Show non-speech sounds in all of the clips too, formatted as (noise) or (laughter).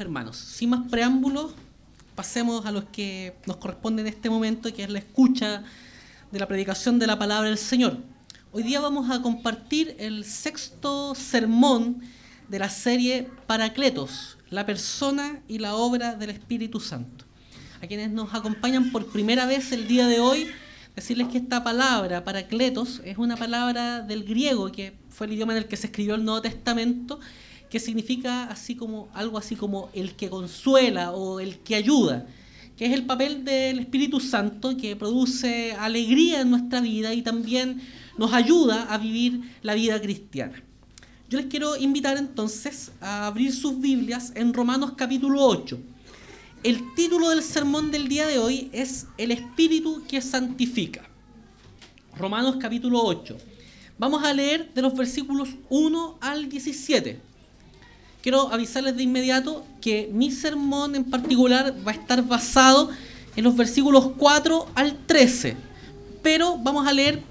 hermanos, sin más preámbulos, pasemos a los que nos corresponde en este momento, que es la escucha de la predicación de la palabra del Señor. Hoy día vamos a compartir el sexto sermón de la serie Paracletos, la persona y la obra del Espíritu Santo. A quienes nos acompañan por primera vez el día de hoy, decirles que esta palabra, Paracletos, es una palabra del griego, que fue el idioma en el que se escribió el Nuevo Testamento, que significa así como algo así como el que consuela o el que ayuda, que es el papel del Espíritu Santo que produce alegría en nuestra vida y también nos ayuda a vivir la vida cristiana. Yo les quiero invitar entonces a abrir sus Biblias en Romanos capítulo 8. El título del sermón del día de hoy es El Espíritu que santifica. Romanos capítulo 8. Vamos a leer de los versículos 1 al 17 quiero avisarles de inmediato que mi sermón en particular va a estar basado en los versículos 4 al 13, pero vamos a leer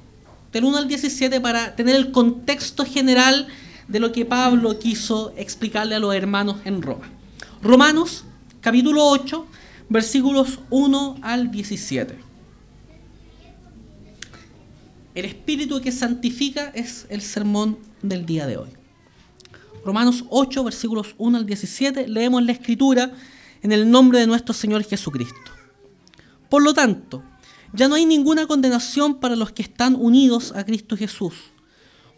del 1 al 17 para tener el contexto general de lo que Pablo quiso explicarle a los hermanos en Roma. Romanos capítulo 8, versículos 1 al 17. El espíritu que santifica es el sermón del día de hoy. Romanos 8, versículos 1 al 17, leemos la escritura en el nombre de nuestro Señor Jesucristo. Por lo tanto, ya no hay ninguna condenación para los que están unidos a Cristo Jesús,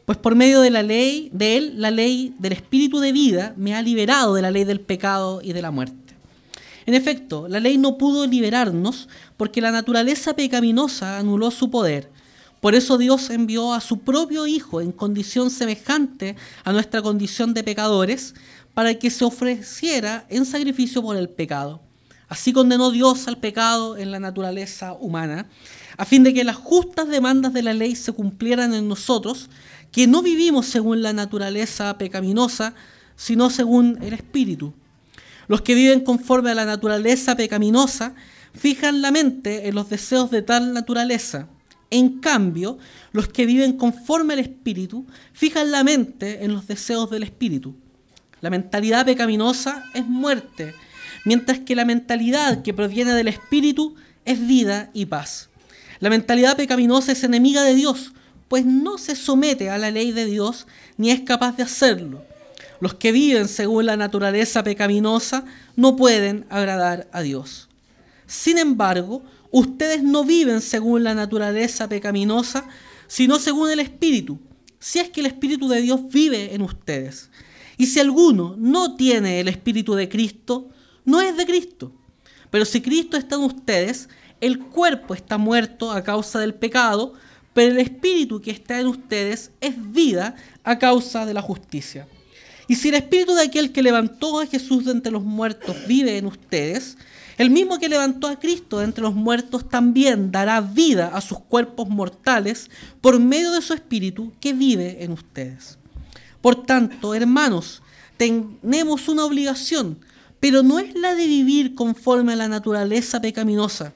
pues por medio de la ley, de él, la ley del espíritu de vida me ha liberado de la ley del pecado y de la muerte. En efecto, la ley no pudo liberarnos porque la naturaleza pecaminosa anuló su poder por eso Dios envió a su propio Hijo en condición semejante a nuestra condición de pecadores, para que se ofreciera en sacrificio por el pecado. Así condenó Dios al pecado en la naturaleza humana, a fin de que las justas demandas de la ley se cumplieran en nosotros, que no vivimos según la naturaleza pecaminosa, sino según el Espíritu. Los que viven conforme a la naturaleza pecaminosa fijan la mente en los deseos de tal naturaleza en cambio, los que viven conforme al Espíritu fijan la mente en los deseos del Espíritu. La mentalidad pecaminosa es muerte, mientras que la mentalidad que proviene del Espíritu es vida y paz. La mentalidad pecaminosa es enemiga de Dios, pues no se somete a la ley de Dios ni es capaz de hacerlo. Los que viven según la naturaleza pecaminosa no pueden agradar a Dios. Sin embargo, Ustedes no viven según la naturaleza pecaminosa, sino según el Espíritu, si es que el Espíritu de Dios vive en ustedes. Y si alguno no tiene el Espíritu de Cristo, no es de Cristo. Pero si Cristo está en ustedes, el cuerpo está muerto a causa del pecado, pero el Espíritu que está en ustedes es vida a causa de la justicia. Y si el Espíritu de aquel que levantó a Jesús de entre los muertos vive en ustedes, el mismo que levantó a Cristo de entre los muertos también dará vida a sus cuerpos mortales por medio de su Espíritu que vive en ustedes. Por tanto, hermanos, tenemos una obligación, pero no es la de vivir conforme a la naturaleza pecaminosa,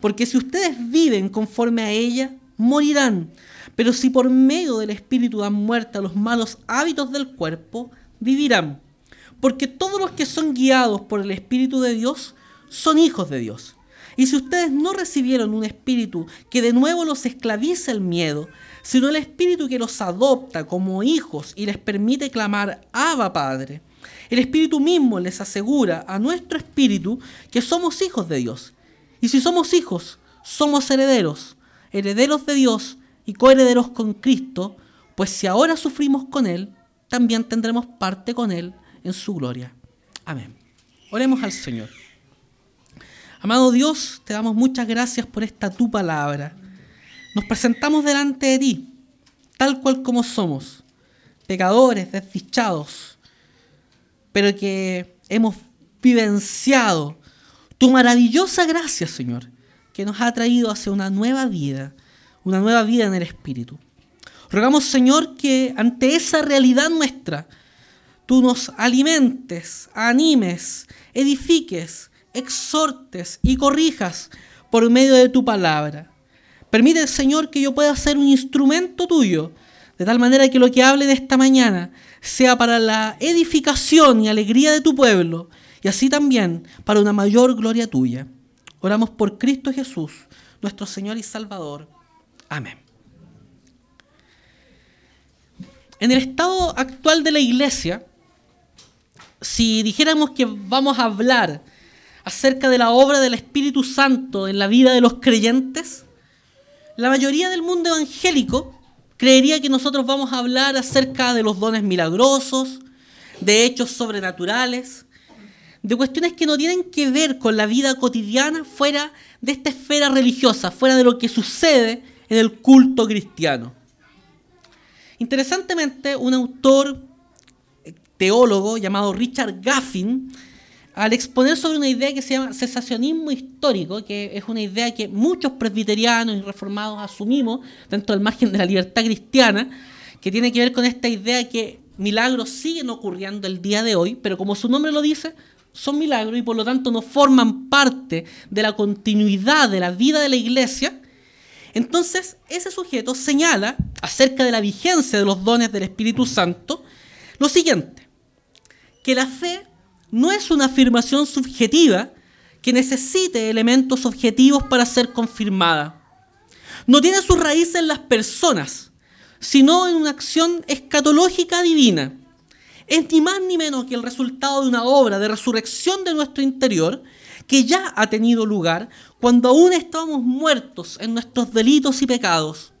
porque si ustedes viven conforme a ella, morirán. Pero si por medio del Espíritu dan muerte a los malos hábitos del cuerpo, vivirán. Porque todos los que son guiados por el Espíritu de Dios son hijos de Dios. Y si ustedes no recibieron un espíritu que de nuevo los esclaviza el miedo, sino el espíritu que los adopta como hijos y les permite clamar Abba Padre, el espíritu mismo les asegura a nuestro espíritu que somos hijos de Dios. Y si somos hijos, somos herederos, herederos de Dios y coherederos con Cristo, pues si ahora sufrimos con Él, también tendremos parte con Él en su gloria. Amén. Oremos al Señor. Amado Dios, te damos muchas gracias por esta tu palabra. Nos presentamos delante de ti, tal cual como somos, pecadores, desdichados, pero que hemos vivenciado tu maravillosa gracia, Señor, que nos ha traído hacia una nueva vida, una nueva vida en el Espíritu. Rogamos, Señor, que ante esa realidad nuestra, tú nos alimentes, animes, edifiques, exhortes y corrijas por medio de tu palabra. Permite, Señor, que yo pueda ser un instrumento tuyo, de tal manera que lo que hable de esta mañana sea para la edificación y alegría de tu pueblo y así también para una mayor gloria tuya. Oramos por Cristo Jesús, nuestro Señor y Salvador. Amén. En el estado actual de la iglesia, si dijéramos que vamos a hablar acerca de la obra del Espíritu Santo en la vida de los creyentes, la mayoría del mundo evangélico creería que nosotros vamos a hablar acerca de los dones milagrosos, de hechos sobrenaturales, de cuestiones que no tienen que ver con la vida cotidiana fuera de esta esfera religiosa, fuera de lo que sucede en el culto cristiano. Interesantemente, un autor teólogo llamado Richard Gaffin, al exponer sobre una idea que se llama cesacionismo histórico, que es una idea que muchos presbiterianos y reformados asumimos dentro del margen de la libertad cristiana, que tiene que ver con esta idea que milagros siguen ocurriendo el día de hoy, pero como su nombre lo dice, son milagros y por lo tanto no forman parte de la continuidad de la vida de la iglesia, entonces ese sujeto señala acerca de la vigencia de los dones del Espíritu Santo lo siguiente, que la fe no es una afirmación subjetiva que necesite elementos objetivos para ser confirmada. No tiene sus raíces en las personas, sino en una acción escatológica divina es ni más ni menos que el resultado de una obra de resurrección de nuestro interior que ya ha tenido lugar cuando aún estábamos muertos en nuestros delitos y pecados.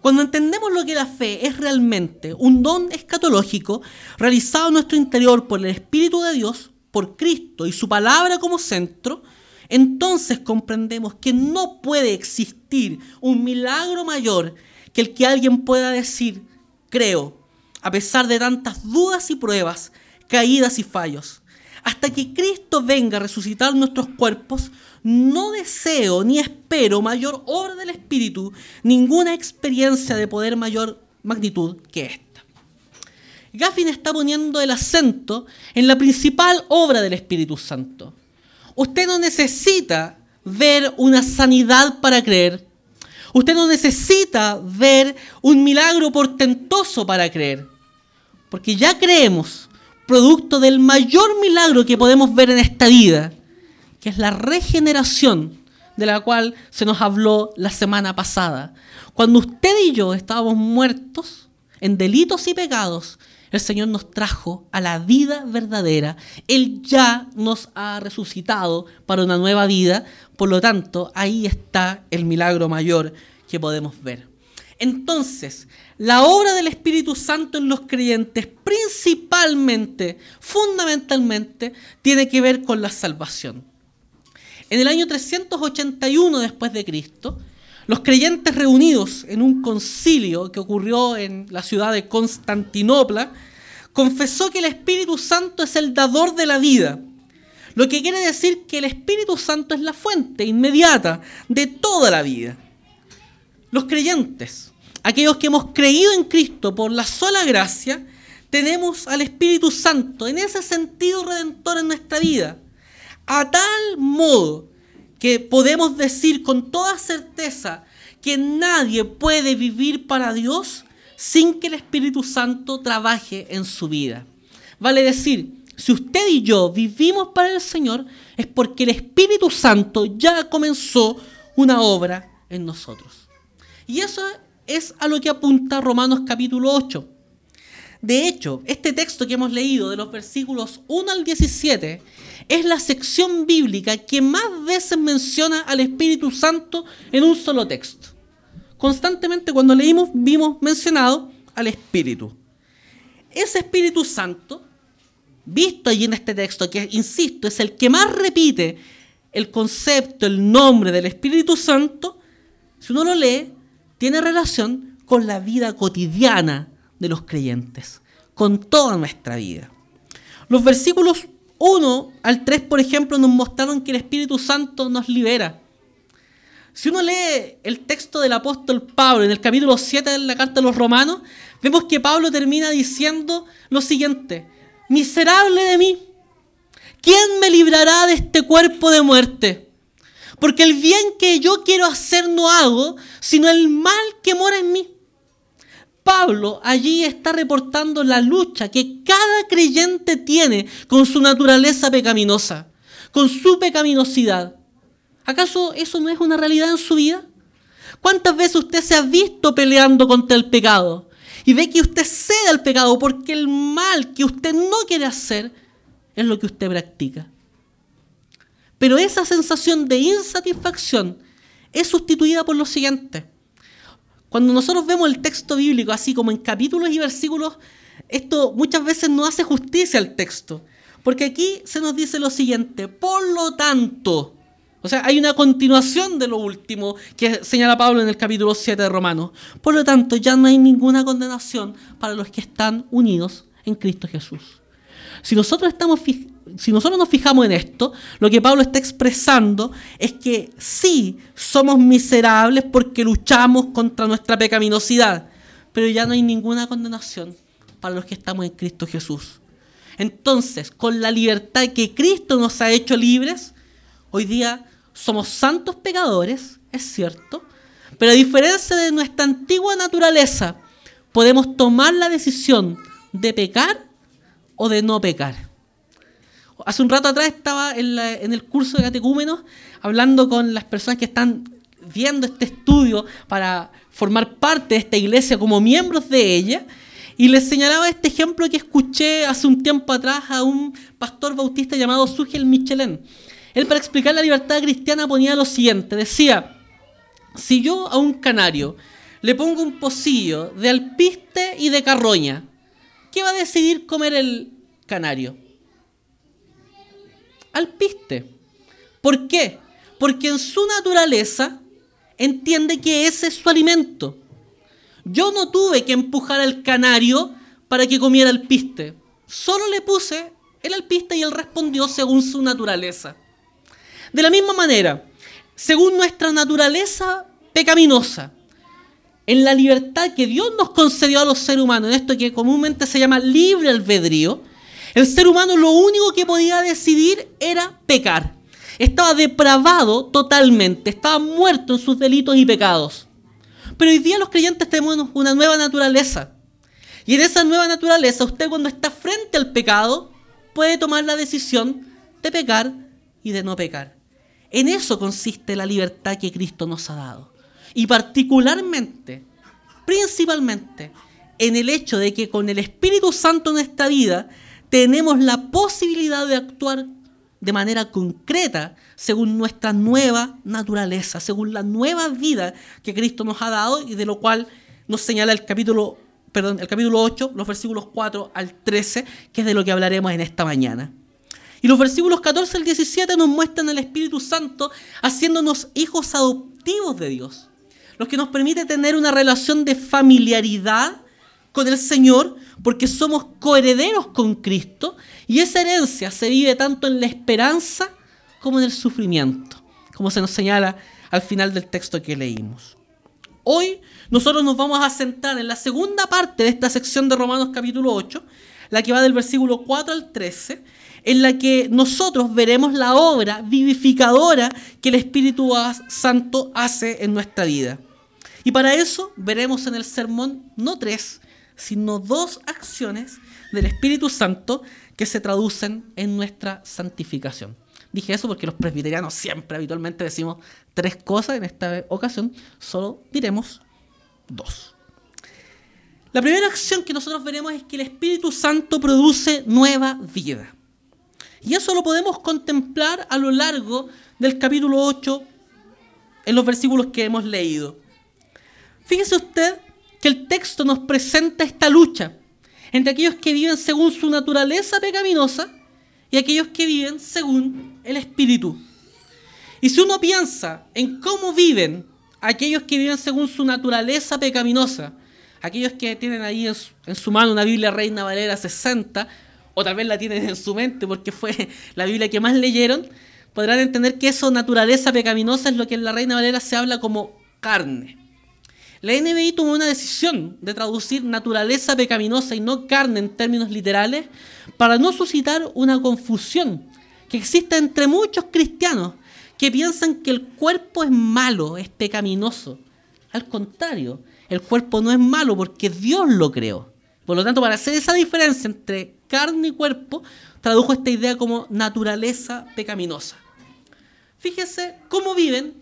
Cuando entendemos lo que la fe es realmente un don escatológico realizado en nuestro interior por el Espíritu de Dios, por Cristo y su palabra como centro, entonces comprendemos que no puede existir un milagro mayor que el que alguien pueda decir, creo, a pesar de tantas dudas y pruebas, caídas y fallos. Hasta que Cristo venga a resucitar nuestros cuerpos, no deseo ni espero mayor obra del Espíritu, ninguna experiencia de poder mayor magnitud que esta. Gaffin está poniendo el acento en la principal obra del Espíritu Santo. Usted no necesita ver una sanidad para creer. Usted no necesita ver un milagro portentoso para creer, porque ya creemos, producto del mayor milagro que podemos ver en esta vida, que es la regeneración de la cual se nos habló la semana pasada. Cuando usted y yo estábamos muertos en delitos y pecados, el Señor nos trajo a la vida verdadera. Él ya nos ha resucitado para una nueva vida. Por lo tanto, ahí está el milagro mayor que podemos ver. Entonces, la obra del Espíritu Santo en los creyentes principalmente, fundamentalmente, tiene que ver con la salvación. En el año 381 después de Cristo, los creyentes reunidos en un concilio que ocurrió en la ciudad de Constantinopla, confesó que el Espíritu Santo es el dador de la vida. Lo que quiere decir que el Espíritu Santo es la fuente inmediata de toda la vida. Los creyentes, aquellos que hemos creído en Cristo por la sola gracia, tenemos al Espíritu Santo en ese sentido redentor en nuestra vida. A tal modo que podemos decir con toda certeza que nadie puede vivir para Dios sin que el Espíritu Santo trabaje en su vida. Vale decir, si usted y yo vivimos para el Señor, es porque el Espíritu Santo ya comenzó una obra en nosotros. Y eso es a lo que apunta Romanos capítulo 8. De hecho, este texto que hemos leído de los versículos 1 al 17 es la sección bíblica que más veces menciona al Espíritu Santo en un solo texto. Constantemente cuando leímos vimos mencionado al Espíritu. Ese Espíritu Santo, visto allí en este texto, que insisto, es el que más repite el concepto, el nombre del Espíritu Santo, si uno lo lee, tiene relación con la vida cotidiana de los creyentes, con toda nuestra vida. Los versículos 1 al 3, por ejemplo, nos mostraron que el Espíritu Santo nos libera. Si uno lee el texto del apóstol Pablo en el capítulo 7 de la carta de los romanos, vemos que Pablo termina diciendo lo siguiente, miserable de mí, ¿quién me librará de este cuerpo de muerte? Porque el bien que yo quiero hacer no hago, sino el mal que mora en mí. Pablo allí está reportando la lucha que cada creyente tiene con su naturaleza pecaminosa, con su pecaminosidad. ¿Acaso eso no es una realidad en su vida? ¿Cuántas veces usted se ha visto peleando contra el pecado y ve que usted cede al pecado porque el mal que usted no quiere hacer es lo que usted practica? Pero esa sensación de insatisfacción es sustituida por lo siguiente. Cuando nosotros vemos el texto bíblico así como en capítulos y versículos, esto muchas veces no hace justicia al texto. Porque aquí se nos dice lo siguiente, por lo tanto, o sea, hay una continuación de lo último que señala Pablo en el capítulo 7 de Romanos. Por lo tanto, ya no hay ninguna condenación para los que están unidos en Cristo Jesús. Si nosotros, estamos, si nosotros nos fijamos en esto, lo que Pablo está expresando es que sí somos miserables porque luchamos contra nuestra pecaminosidad, pero ya no hay ninguna condenación para los que estamos en Cristo Jesús. Entonces, con la libertad que Cristo nos ha hecho libres, hoy día somos santos pecadores, es cierto, pero a diferencia de nuestra antigua naturaleza, podemos tomar la decisión de pecar o de no pecar. Hace un rato atrás estaba en, el curso de catecúmenos hablando con las personas que están viendo este estudio para formar parte de esta iglesia como miembros de ella. Y les señalaba este ejemplo que escuché hace un tiempo atrás a un pastor bautista llamado Sugel Michelin. Él para explicar la libertad cristiana ponía lo siguiente, decía, si yo a un canario le pongo un pocillo de alpiste y de carroña, ¿qué va a decidir comer el canario? Alpiste. ¿Por qué? Porque en su naturaleza entiende que ese es su alimento. Yo no tuve que empujar al canario para que comiera alpiste. Solo le puse el alpiste y él respondió según su naturaleza. De la misma manera, según nuestra naturaleza pecaminosa, en la libertad que Dios nos concedió a los seres humanos, en esto que comúnmente se llama libre albedrío, el ser humano lo único que podía decidir era pecar. Estaba depravado totalmente, estaba muerto en sus delitos y pecados. Pero hoy día los creyentes tenemos una nueva naturaleza. Y en esa nueva naturaleza, usted cuando está frente al pecado, puede tomar la decisión de pecar y de no pecar. En eso consiste la libertad que Cristo nos ha dado. Y particularmente, principalmente, en el hecho de que con el Espíritu Santo en nuestra vida tenemos la posibilidad de actuar de manera concreta según nuestra nueva naturaleza, según la nueva vida que Cristo nos ha dado y de lo cual nos señala el capítulo, perdón, el capítulo 8, los versículos 4 al 13, que es de lo que hablaremos en esta mañana. Y los versículos 14 al 17 nos muestran el Espíritu Santo haciéndonos hijos adoptivos de Dios lo que nos permite tener una relación de familiaridad con el Señor, porque somos coherederos con Cristo, y esa herencia se vive tanto en la esperanza como en el sufrimiento, como se nos señala al final del texto que leímos. Hoy nosotros nos vamos a centrar en la segunda parte de esta sección de Romanos capítulo 8, la que va del versículo 4 al 13, en la que nosotros veremos la obra vivificadora que el Espíritu Santo hace en nuestra vida. Y para eso veremos en el sermón no tres, sino dos acciones del Espíritu Santo que se traducen en nuestra santificación. Dije eso porque los presbiterianos siempre habitualmente decimos tres cosas, en esta ocasión solo diremos dos. La primera acción que nosotros veremos es que el Espíritu Santo produce nueva vida. Y eso lo podemos contemplar a lo largo del capítulo 8 en los versículos que hemos leído. Fíjese usted que el texto nos presenta esta lucha entre aquellos que viven según su naturaleza pecaminosa y aquellos que viven según el Espíritu. Y si uno piensa en cómo viven aquellos que viven según su naturaleza pecaminosa, aquellos que tienen ahí en su, mano una Biblia Reina Valera 60, o tal vez la tienen en su mente porque fue (laughs) la Biblia que más leyeron, podrán entender que eso, naturaleza pecaminosa, es lo que en la Reina Valera se habla como carne. La NBI tomó una decisión de traducir naturaleza pecaminosa y no carne en términos literales para no suscitar una confusión que existe entre muchos cristianos que piensan que el cuerpo es malo, es pecaminoso. Al contrario, el cuerpo no es malo porque Dios lo creó. Por lo tanto, para hacer esa diferencia entre carne y cuerpo, tradujo esta idea como naturaleza pecaminosa. Fíjese cómo viven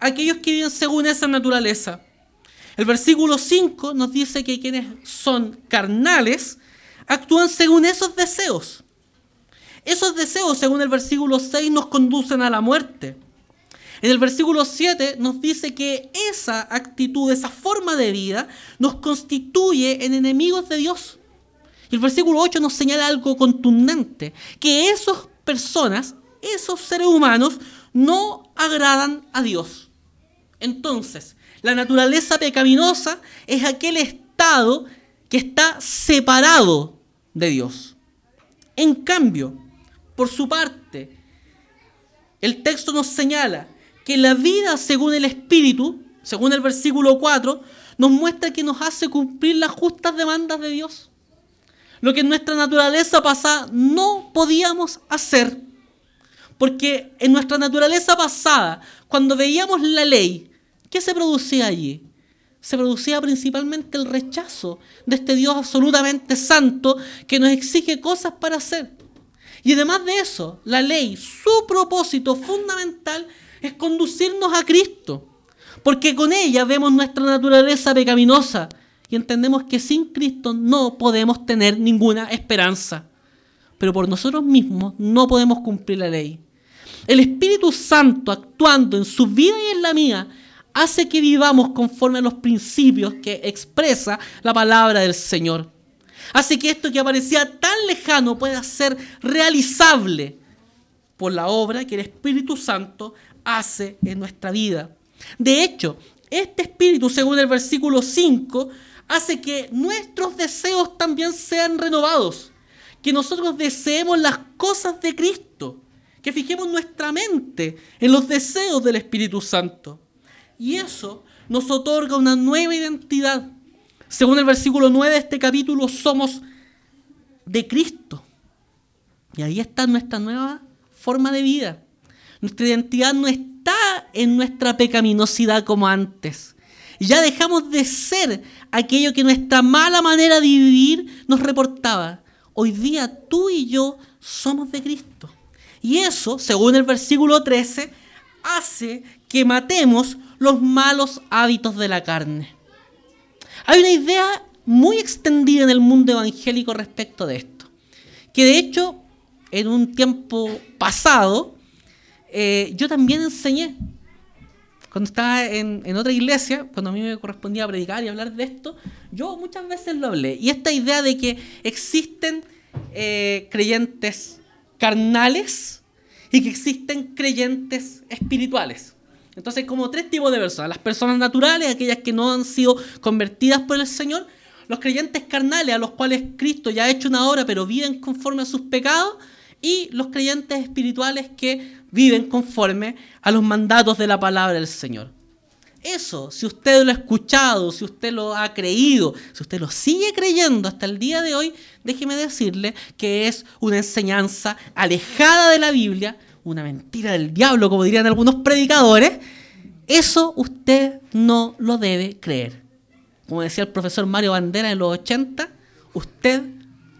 aquellos que viven según esa naturaleza. El versículo 5 nos dice que quienes son carnales actúan según esos deseos. Esos deseos, según el versículo 6, nos conducen a la muerte. En el versículo 7 nos dice que esa actitud, esa forma de vida, nos constituye en enemigos de Dios. Y el versículo 8 nos señala algo contundente, que esas personas, esos seres humanos, no agradan a Dios. Entonces, la naturaleza pecaminosa es aquel estado que está separado de Dios. En cambio, por su parte, el texto nos señala que la vida según el Espíritu, según el versículo 4, nos muestra que nos hace cumplir las justas demandas de Dios. Lo que en nuestra naturaleza pasada no podíamos hacer. Porque en nuestra naturaleza pasada, cuando veíamos la ley, ¿qué se producía allí? Se producía principalmente el rechazo de este Dios absolutamente santo que nos exige cosas para hacer. Y además de eso, la ley, su propósito fundamental es conducirnos a Cristo. Porque con ella vemos nuestra naturaleza pecaminosa y entendemos que sin Cristo no podemos tener ninguna esperanza. Pero por nosotros mismos no podemos cumplir la ley. El Espíritu Santo actuando en su vida y en la mía hace que vivamos conforme a los principios que expresa la palabra del Señor hace que esto que aparecía tan lejano pueda ser realizable por la obra que el Espíritu Santo hace en nuestra vida. De hecho, este Espíritu, según el versículo 5, hace que nuestros deseos también sean renovados, que nosotros deseemos las cosas de Cristo, que fijemos nuestra mente en los deseos del Espíritu Santo. Y eso nos otorga una nueva identidad, según el versículo 9 de este capítulo, somos de Cristo. Y ahí está nuestra nueva forma de vida. Nuestra identidad no está en nuestra pecaminosidad como antes. Ya dejamos de ser aquello que nuestra mala manera de vivir nos reportaba. Hoy día tú y yo somos de Cristo. Y eso, según el versículo 13, hace que matemos los malos hábitos de la carne. Hay una idea muy extendida en el mundo evangélico respecto de esto, que de hecho en un tiempo pasado eh, yo también enseñé. Cuando estaba en, otra iglesia, cuando a mí me correspondía predicar y hablar de esto, yo muchas veces lo hablé. Y esta idea de que existen eh, creyentes carnales y que existen creyentes espirituales. Entonces, como tres tipos de personas. Las personas naturales, aquellas que no han sido convertidas por el Señor. Los creyentes carnales, a los cuales Cristo ya ha hecho una obra, pero viven conforme a sus pecados. Y los creyentes espirituales que viven conforme a los mandatos de la palabra del Señor. Eso, si usted lo ha escuchado, si usted lo ha creído, si usted lo sigue creyendo hasta el día de hoy, déjeme decirle que es una enseñanza alejada de la Biblia, una mentira del diablo, como dirían algunos predicadores, eso usted no lo debe creer. Como decía el profesor Mario Bandera en los 80, usted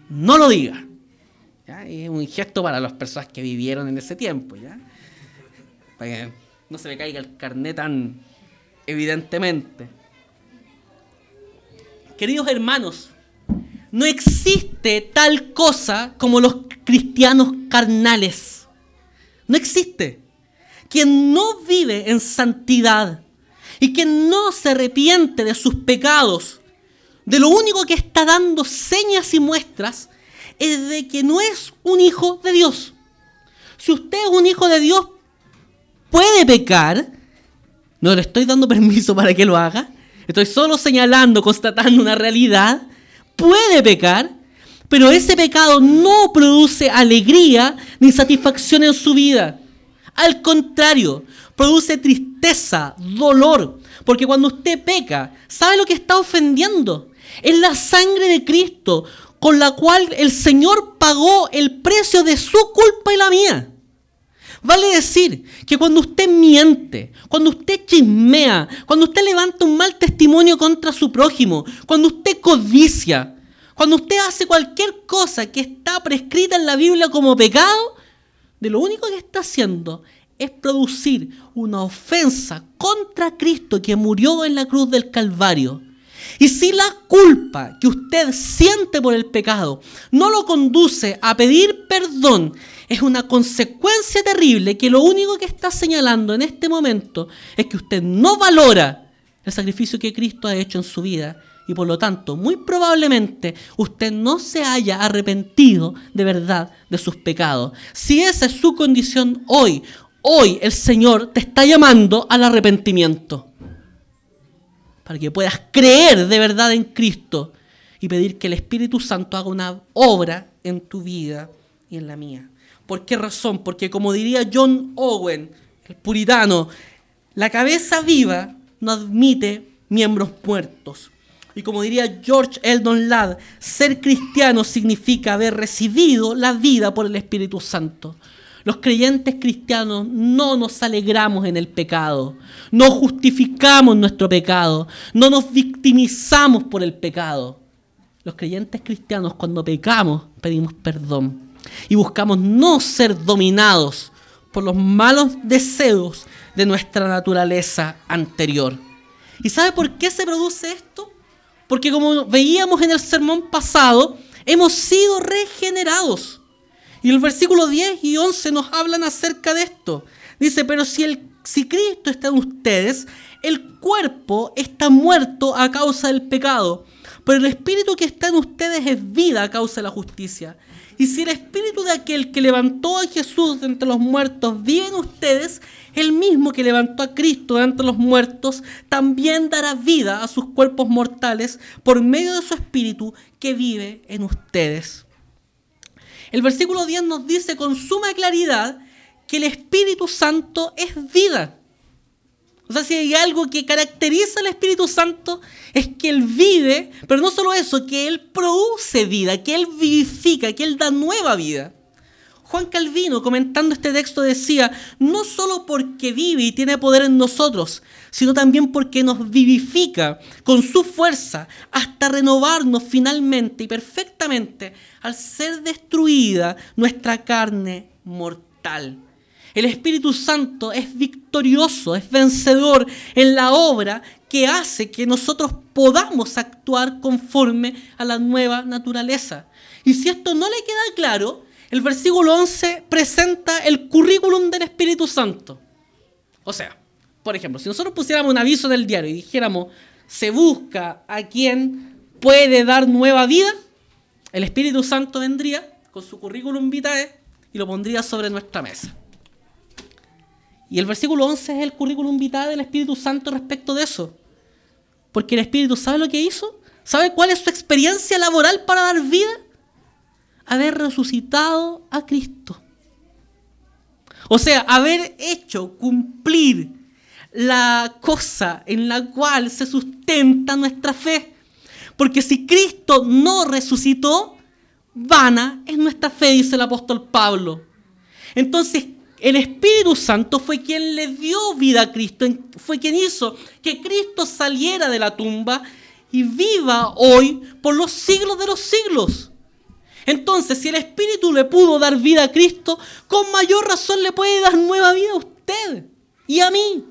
no lo diga. es un gesto para las personas que vivieron en ese tiempo. ¿ya? Para que no se le caiga el carnet tan evidentemente. Queridos hermanos, no existe tal cosa como los cristianos carnales. No existe. Quien no vive en santidad y quien no se arrepiente de sus pecados, de lo único que está dando señas y muestras es de que no es un hijo de Dios. Si usted es un hijo de Dios, puede pecar. No le estoy dando (laughs) permiso para que lo haga. Estoy solo señalando, constatando una realidad. Puede pecar, pero ese pecado no produce alegría ni satisfacción en su vida. Al contrario, produce tristeza, dolor. Porque cuando usted peca, ¿sabe lo que está ofendiendo? Es la sangre de Cristo con la cual el Señor pagó el precio de su culpa y la mía. Vale decir que cuando usted miente, cuando usted chismea, cuando usted levanta un mal testimonio contra su prójimo, cuando usted codicia, cuando usted hace cualquier cosa que está prescrita en la Biblia como pecado, de lo único que está haciendo es producir una ofensa contra Cristo que murió en la cruz del Calvario. Y si la culpa que usted siente por el pecado no lo conduce a pedir perdón, es una consecuencia terrible que lo único que está señalando en este momento es que usted no valora el sacrificio que Cristo ha hecho en su vida y por lo tanto, muy probablemente usted no se haya arrepentido de verdad de sus pecados. Si esa es su condición hoy, hoy el Señor te está llamando al arrepentimiento. Para que puedas creer de verdad en Cristo y pedir que el Espíritu Santo haga una obra en tu vida y en la mía. ¿Por qué razón? Porque como diría John Owen, el puritano, la cabeza viva no admite miembros muertos. Y como diría George Eldon Ladd, ser cristiano significa haber recibido la vida por el Espíritu Santo. Los creyentes cristianos no nos alegramos en el pecado, no justificamos nuestro pecado, no nos victimizamos por el pecado. Los creyentes cristianos cuando pecamos pedimos perdón y buscamos no ser dominados por los malos deseos de nuestra naturaleza anterior. ¿Y sabe por qué se produce esto? Porque como veíamos en el sermón pasado, hemos sido regenerados. Y el versículo 10 y 11 nos hablan acerca de esto. Dice, pero si, el, si Cristo está en ustedes, el cuerpo está muerto a causa del pecado, pero el espíritu que está en ustedes es vida a causa de la justicia. Y si el espíritu de aquel que levantó a Jesús de entre los muertos vive en ustedes, el mismo que levantó a Cristo de entre los muertos también dará vida a sus cuerpos mortales por medio de su espíritu que vive en ustedes. El versículo 10 nos dice con suma claridad que el Espíritu Santo es vida. O sea, si hay algo que caracteriza al Espíritu Santo es que Él vive, pero no solo eso, que Él produce vida, que Él vivifica, que Él da nueva vida. Juan Calvino, comentando este texto, decía, no solo porque vive y tiene poder en nosotros, sino también porque nos vivifica con su fuerza hasta renovarnos finalmente y perfectamente al ser destruida nuestra carne mortal. El Espíritu Santo es victorioso, es vencedor en la obra que hace que nosotros podamos actuar conforme a la nueva naturaleza. Y si esto no le queda claro, el versículo 11 presenta el currículum del Espíritu Santo. O sea, por ejemplo, si nosotros pusiéramos un aviso en el diario y dijéramos, se busca a quien puede dar nueva vida, el Espíritu Santo vendría con su currículum vitae y lo pondría sobre nuestra mesa. Y el versículo 11 es el currículum vitae del Espíritu Santo respecto de eso. Porque el Espíritu sabe lo que hizo, sabe cuál es su experiencia laboral para dar vida. Haber resucitado a Cristo. O sea, haber hecho cumplir la cosa en la cual se sustenta nuestra fe. Porque si Cristo no resucitó, vana es nuestra fe, dice el apóstol Pablo. Entonces, el Espíritu Santo fue quien le dio vida a Cristo, fue quien hizo que Cristo saliera de la tumba y viva hoy por los siglos de los siglos. Entonces, si el Espíritu le pudo dar vida a Cristo, con mayor razón le puede dar nueva vida a usted y a mí.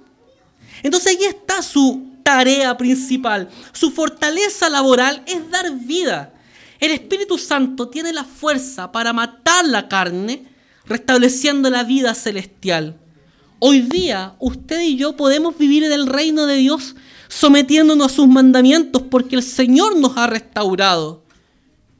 Entonces, aquí está su tarea principal. Su fortaleza laboral es dar vida. El Espíritu Santo tiene la fuerza para matar la carne restableciendo la vida celestial. Hoy día usted y yo podemos vivir en el reino de Dios sometiéndonos a sus mandamientos porque el Señor nos ha restaurado.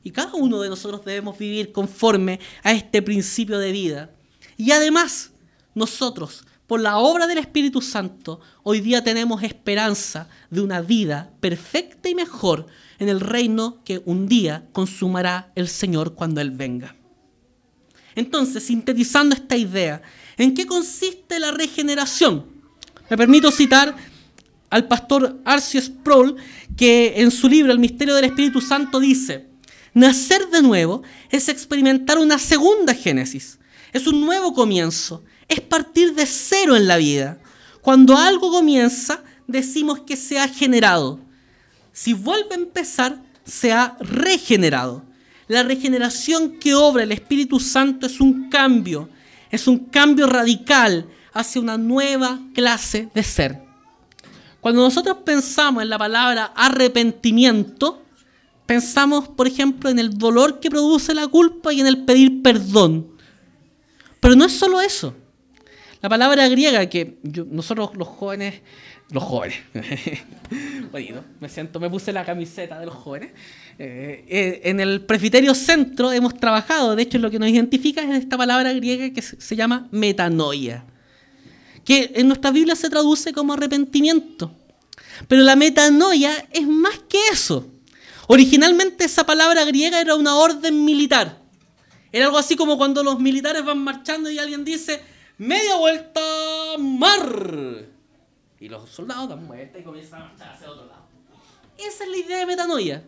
Y cada uno de nosotros debemos vivir conforme a este principio de vida. Y además, nosotros, por la obra del Espíritu Santo, hoy día tenemos esperanza de una vida perfecta y mejor en el reino que un día consumará el Señor cuando Él venga. Entonces, sintetizando esta idea, ¿en qué consiste la regeneración? Me permito citar al pastor Arcio Sproul, que en su libro El misterio del Espíritu Santo dice, nacer de nuevo es experimentar una segunda génesis, es un nuevo comienzo, es partir de cero en la vida. Cuando algo comienza, decimos que se ha generado. Si vuelve a empezar, se ha regenerado. La regeneración que obra el Espíritu Santo es un cambio, es un cambio radical hacia una nueva clase de ser. Cuando nosotros pensamos en la palabra arrepentimiento, pensamos, por ejemplo, en el dolor que produce la culpa y en el pedir perdón. Pero no es solo eso. La palabra griega que nosotros los jóvenes, los jóvenes, (laughs) me siento, me puse la camiseta de los jóvenes. Eh, eh, en el presbiterio centro hemos trabajado, de hecho lo que nos identifica es esta palabra griega que se llama metanoia que en nuestra Biblia se traduce como arrepentimiento. Pero la metanoia es más que eso. Originalmente esa palabra griega era una orden militar. Era algo así como cuando los militares van marchando y alguien dice, media vuelta, mar. Y los soldados dan vuelta y comienzan a marchar hacia otro lado. Esa es la idea de metanoia.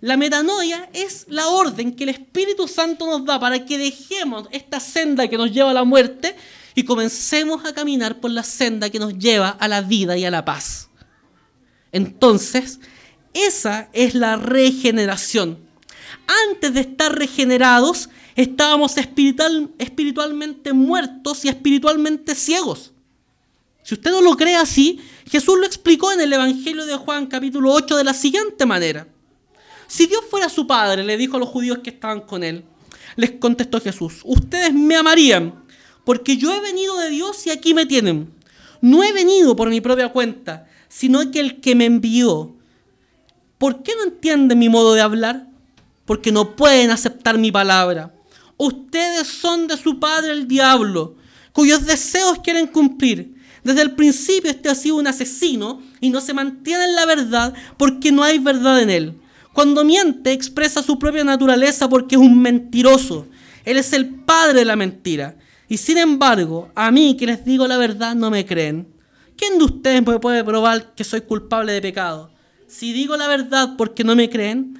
La metanoia es la orden que el Espíritu Santo nos da para que dejemos esta senda que nos lleva a la muerte y comencemos a caminar por la senda que nos lleva a la vida y a la paz. Entonces, esa es la regeneración. Antes de estar regenerados, estábamos espiritual, espiritualmente muertos y espiritualmente ciegos. Si usted no lo cree así, Jesús lo explicó en el Evangelio de Juan capítulo 8 de la siguiente manera. Si Dios fuera su Padre, le dijo a los judíos que estaban con él, les contestó Jesús, ustedes me amarían porque yo he venido de Dios y aquí me tienen. No he venido por mi propia cuenta, sino que el que me envió. ¿Por qué no entienden mi modo de hablar? Porque no pueden aceptar mi palabra. Ustedes son de su padre el diablo, cuyos deseos quieren cumplir. Desde el principio este ha sido un asesino y no se mantiene en la verdad porque no hay verdad en él. Cuando miente expresa su propia naturaleza porque es un mentiroso. Él es el padre de la mentira y sin embargo, a mí que les digo la verdad no me creen. ¿Quién de ustedes me puede probar que soy culpable de pecado? Si digo la verdad porque no me creen,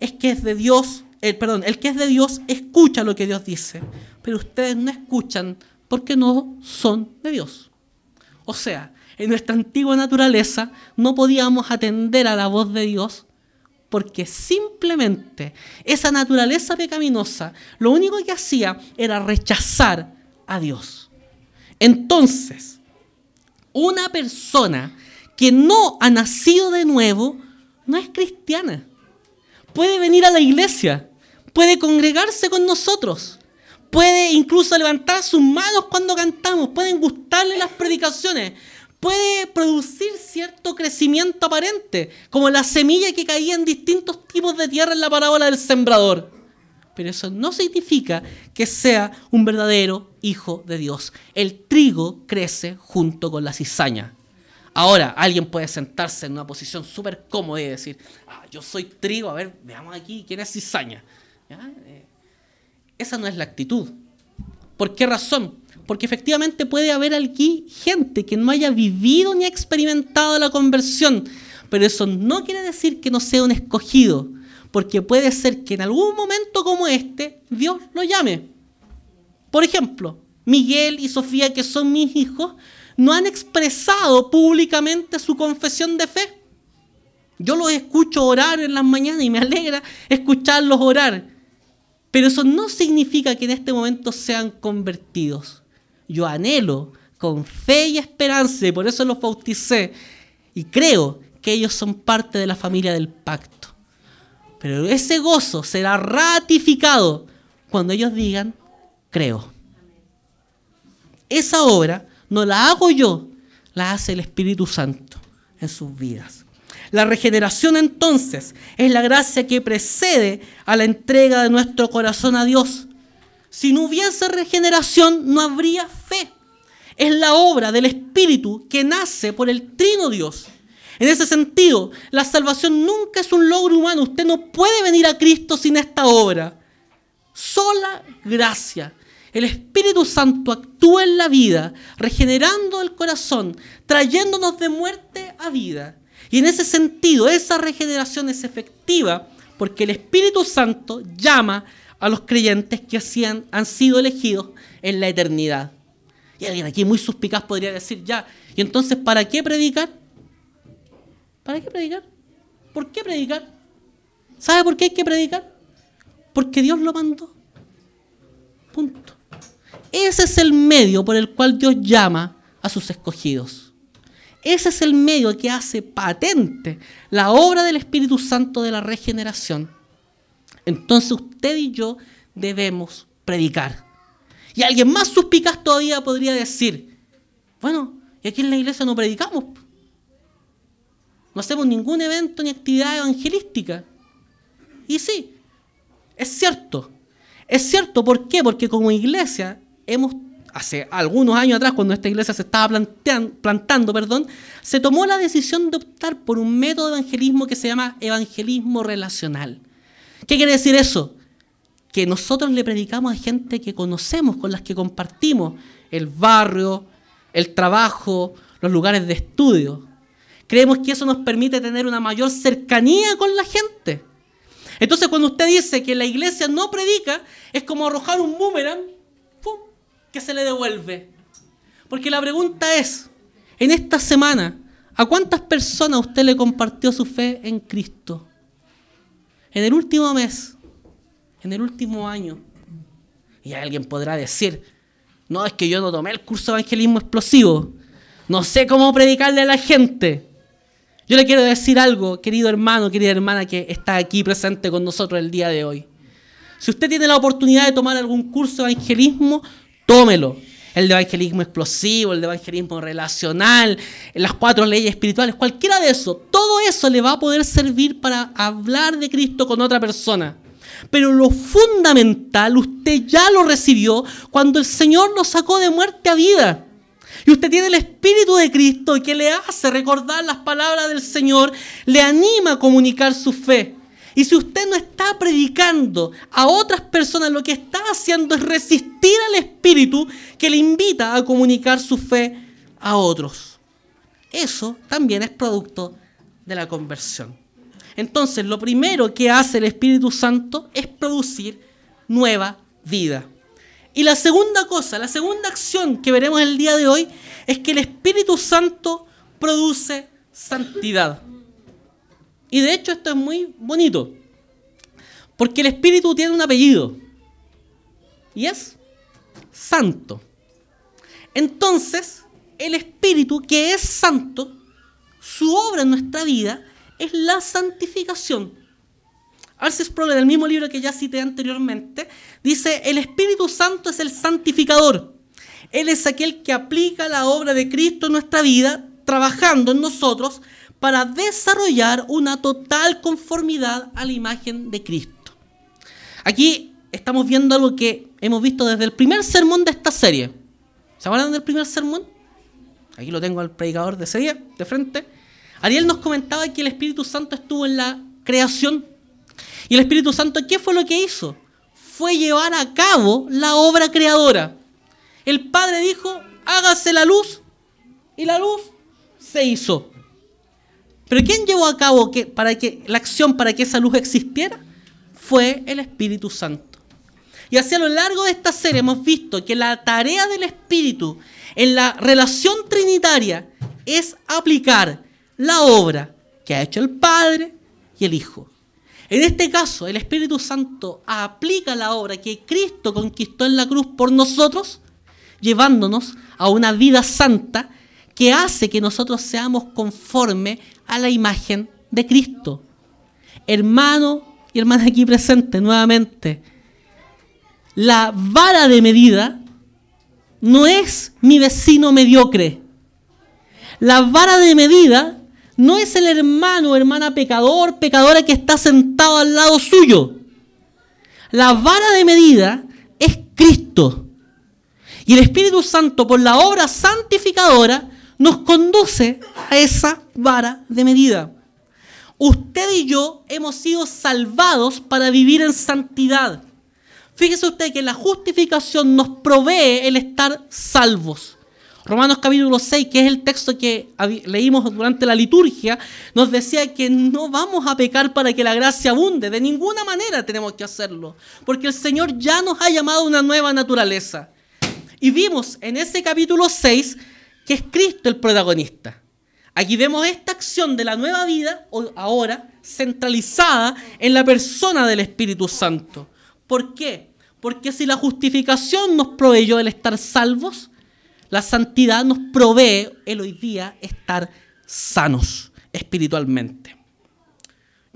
es que es de Dios, el, perdón, el que es de Dios escucha lo que Dios dice, pero ustedes no escuchan porque no son de Dios. O sea, en nuestra antigua naturaleza no podíamos atender a la voz de Dios porque simplemente esa naturaleza pecaminosa lo único que hacía era rechazar a Dios. Entonces, una persona que no ha nacido de nuevo no es cristiana. Puede venir a la iglesia, puede congregarse con nosotros, puede incluso levantar sus manos cuando cantamos, pueden gustarle las predicaciones, puede producir cierto crecimiento aparente, como la semilla que caía en distintos tipos de tierra en la parábola del sembrador. Pero eso no significa que sea un verdadero hijo de Dios. El trigo crece junto con la cizaña. Ahora, alguien puede sentarse en una posición súper cómoda y decir, ah, yo soy trigo, a ver, veamos aquí quién es cizaña. Eh, esa no es la actitud. ¿Por qué razón? Porque efectivamente puede haber aquí gente que no haya vivido ni experimentado la conversión, pero eso no quiere decir que no sea un escogido, porque puede ser que en algún momento como este Dios lo llame. Por ejemplo, Miguel y Sofía, que son mis hijos, no han expresado públicamente su confesión de fe. Yo los escucho orar en las mañanas y me alegra escucharlos orar. Pero eso no significa que en este momento sean convertidos yo anhelo con fe y esperanza, y por eso los bauticé, y creo que ellos son parte de la familia del pacto. Pero ese gozo será ratificado cuando ellos digan, creo. Esa obra no la hago yo, la hace el Espíritu Santo en sus vidas. La regeneración entonces es la gracia que precede a la entrega de nuestro corazón a Dios si no hubiese regeneración, no habría fe. Es la obra del Espíritu que nace por el Trino Dios. En ese sentido, la salvación nunca es un logro humano. Usted no puede venir a Cristo sin esta obra. Sola gracia. El Espíritu Santo actúa en la vida, regenerando el corazón, trayéndonos de muerte a vida. Y en ese sentido, esa regeneración es efectiva porque el Espíritu Santo llama a los creyentes que han sido elegidos en la eternidad. Y alguien aquí muy suspicaz podría decir, ya, ¿y entonces para qué predicar? ¿Para qué predicar? ¿Por qué predicar? ¿Sabe por qué hay que predicar? Porque Dios lo mandó. Punto. Ese es el medio por el cual Dios llama a sus escogidos. Ese es el medio que hace patente la obra del Espíritu Santo de la regeneración. Entonces usted y yo debemos predicar. Y alguien más suspicaz todavía podría decir, bueno, y aquí en la iglesia no predicamos. No hacemos ningún evento ni actividad evangelística. Y sí, es cierto. Es cierto, ¿por qué? Porque como iglesia hemos, hace algunos años atrás, cuando esta iglesia se estaba plantando, perdón, se tomó la decisión de optar por un método de evangelismo que se llama evangelismo relacional. ¿Qué quiere decir eso? Que nosotros le predicamos a gente que conocemos, con las que compartimos el barrio, el trabajo, los lugares de estudio. Creemos que eso nos permite tener una mayor cercanía con la gente. Entonces cuando usted dice que la iglesia no predica, es como arrojar un boomerang que se le devuelve. Porque la pregunta es, en esta semana, ¿a cuántas personas usted le compartió su fe en Cristo? En el último mes, en el último año. Y alguien podrá decir, no, es que yo no tomé el curso de evangelismo explosivo. No sé cómo predicarle a la gente. Yo le quiero decir algo, querido hermano, querida hermana que está aquí presente con nosotros el día de hoy. Si usted tiene la oportunidad de tomar algún curso de evangelismo, tómelo. El evangelismo explosivo, el evangelismo relacional, las cuatro leyes espirituales, cualquiera de eso, todo eso le va a poder servir para hablar de Cristo con otra persona. Pero lo fundamental, usted ya lo recibió cuando el Señor lo sacó de muerte a vida. Y usted tiene el Espíritu de Cristo que le hace recordar las palabras del Señor, le anima a comunicar su fe. Y si usted no está predicando a otras personas, lo que está haciendo es resistir al Espíritu que le invita a comunicar su fe a otros. Eso también es producto de la conversión. Entonces, lo primero que hace el Espíritu Santo es producir nueva vida. Y la segunda cosa, la segunda acción que veremos el día de hoy es que el Espíritu Santo produce santidad. Y de hecho esto es muy bonito, porque el Espíritu tiene un apellido y es santo. Entonces, el Espíritu que es santo, su obra en nuestra vida es la santificación. Arce Sproul, en el mismo libro que ya cité anteriormente, dice, el Espíritu Santo es el santificador. Él es aquel que aplica la obra de Cristo en nuestra vida, trabajando en nosotros para desarrollar una total conformidad a la imagen de Cristo. Aquí estamos viendo algo que hemos visto desde el primer sermón de esta serie. ¿Se acuerdan del primer sermón? Aquí lo tengo al predicador de serie, de frente. Ariel nos comentaba que el Espíritu Santo estuvo en la creación y el Espíritu Santo, ¿qué fue lo que hizo? Fue llevar a cabo la obra creadora. El Padre dijo, hágase la luz, y la luz se hizo. Pero ¿quién llevó a cabo que, para que, la acción para que esa luz existiera? Fue el Espíritu Santo. Y así a lo largo de esta serie hemos visto que la tarea del Espíritu en la relación trinitaria es aplicar la obra que ha hecho el Padre y el Hijo. En este caso, el Espíritu Santo aplica la obra que Cristo conquistó en la cruz por nosotros, llevándonos a una vida santa que hace que nosotros seamos conforme a la imagen de Cristo. Hermano y hermana aquí presente nuevamente, la vara de medida no es mi vecino mediocre. La vara de medida no es el hermano hermana pecador, pecadora que está sentado al lado suyo. La vara de medida es Cristo. Y el Espíritu Santo, por la obra santificadora, nos conduce a esa vara de medida. Usted y yo hemos sido salvados para vivir en santidad. Fíjese usted que la justificación nos provee el estar salvos. Romanos capítulo 6, que es el texto que leímos durante la liturgia, nos decía que no vamos a pecar para que la gracia abunde. De ninguna manera tenemos que hacerlo, porque el Señor ya nos ha llamado una nueva naturaleza. Y vimos en ese capítulo 6 que es Cristo el protagonista. Aquí vemos esta acción de la nueva vida, ahora centralizada en la persona del Espíritu Santo. ¿Por qué? Porque si la justificación nos proveyó el estar salvos, la santidad nos provee el hoy día estar sanos espiritualmente.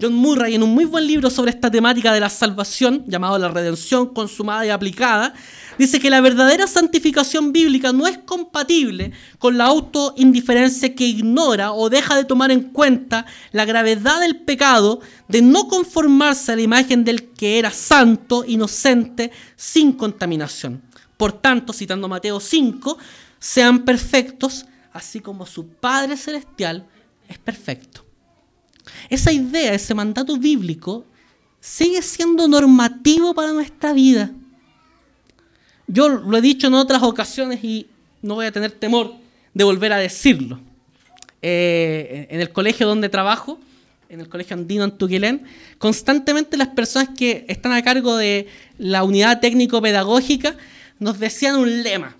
John Murray, en un muy buen libro sobre esta temática de la salvación, llamado La redención consumada y aplicada, dice que la verdadera santificación bíblica no es compatible con la autoindiferencia que ignora o deja de tomar en cuenta la gravedad del pecado de no conformarse a la imagen del que era santo, inocente, sin contaminación. Por tanto, citando Mateo 5, sean perfectos, así como su Padre Celestial es perfecto. Esa idea, ese mandato bíblico, sigue siendo normativo para nuestra vida. Yo lo he dicho en otras ocasiones y no voy a tener temor de volver a decirlo. Eh, en el colegio donde trabajo, en el colegio andino Antuquilén, constantemente las personas que están a cargo de la unidad técnico-pedagógica nos decían un lema,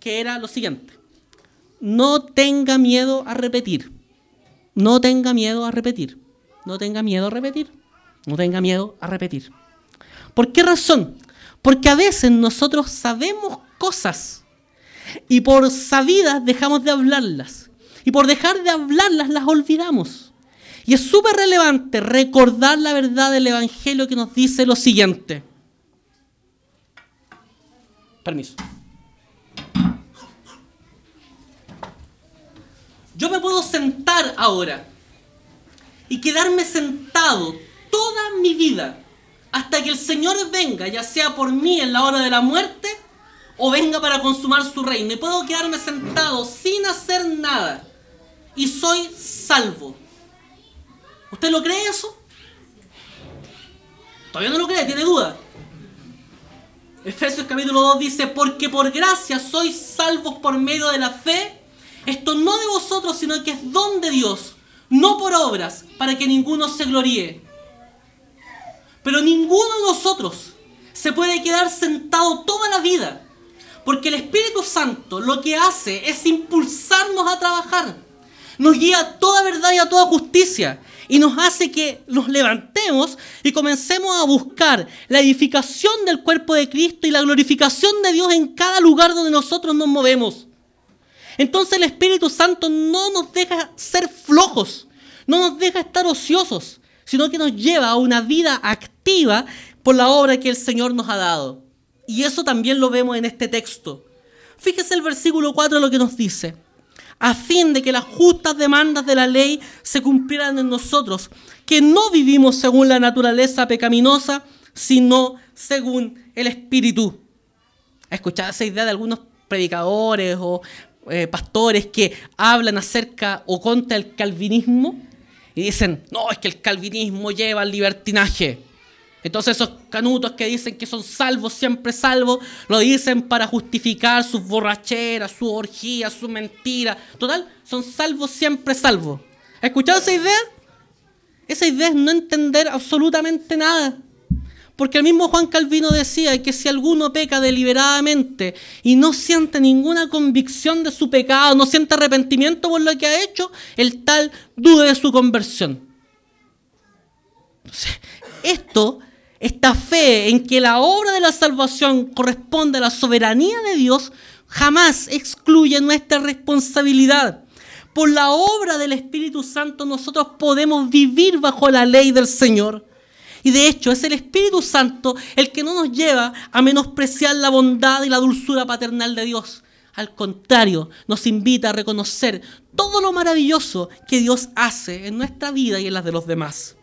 que era lo siguiente, no tenga miedo a repetir. No tenga miedo a repetir. No tenga miedo a repetir. No tenga miedo a repetir. ¿Por qué razón? Porque a veces nosotros sabemos cosas y por sabidas dejamos de hablarlas. Y por dejar de hablarlas las olvidamos. Y es súper relevante recordar la verdad del Evangelio que nos dice lo siguiente. Permiso. Yo me puedo sentar ahora y quedarme sentado toda mi vida hasta que el Señor venga, ya sea por mí en la hora de la muerte o venga para consumar su reino. Y puedo quedarme sentado sin hacer nada y soy salvo. ¿Usted lo cree eso? Todavía no lo cree, tiene duda. Efesios capítulo 2 dice, porque por gracia sois salvos por medio de la fe esto no de vosotros, sino que es don de Dios, no por obras, para que ninguno se gloríe. Pero ninguno de nosotros se puede quedar sentado toda la vida, porque el Espíritu Santo lo que hace es impulsarnos a trabajar. Nos guía a toda verdad y a toda justicia y nos hace que nos levantemos y comencemos a buscar la edificación del cuerpo de Cristo y la glorificación de Dios en cada lugar donde nosotros nos movemos. Entonces el Espíritu Santo no nos deja ser flojos, no nos deja estar ociosos, sino que nos lleva a una vida activa por la obra que el Señor nos ha dado. Y eso también lo vemos en este texto. Fíjese el versículo 4 lo que nos dice. A fin de que las justas demandas de la ley se cumplieran en nosotros, que no vivimos según la naturaleza pecaminosa, sino según el Espíritu. ¿Ha escuchado esa idea de algunos predicadores o eh, pastores que hablan acerca o contra el calvinismo y dicen, no, es que el calvinismo lleva al libertinaje. Entonces esos canutos que dicen que son salvos, siempre salvos, lo dicen para justificar sus borracheras, su orgía, su mentira. Total, son salvos, siempre salvos. ¿Has escuchado esa idea? Esa idea es no entender absolutamente nada. Porque el mismo Juan Calvino decía que si alguno peca deliberadamente y no siente ninguna convicción de su pecado, no siente arrepentimiento por lo que ha hecho, el tal dude de su conversión. esto, esta fe en que la obra de la salvación corresponde a la soberanía de Dios, jamás excluye nuestra responsabilidad. Por la obra del Espíritu Santo nosotros podemos vivir bajo la ley del Señor. Y de hecho es el Espíritu Santo el que no nos lleva a menospreciar la bondad y la dulzura paternal de Dios. Al contrario, nos invita a reconocer todo lo maravilloso que Dios hace en nuestra vida y en las de los demás.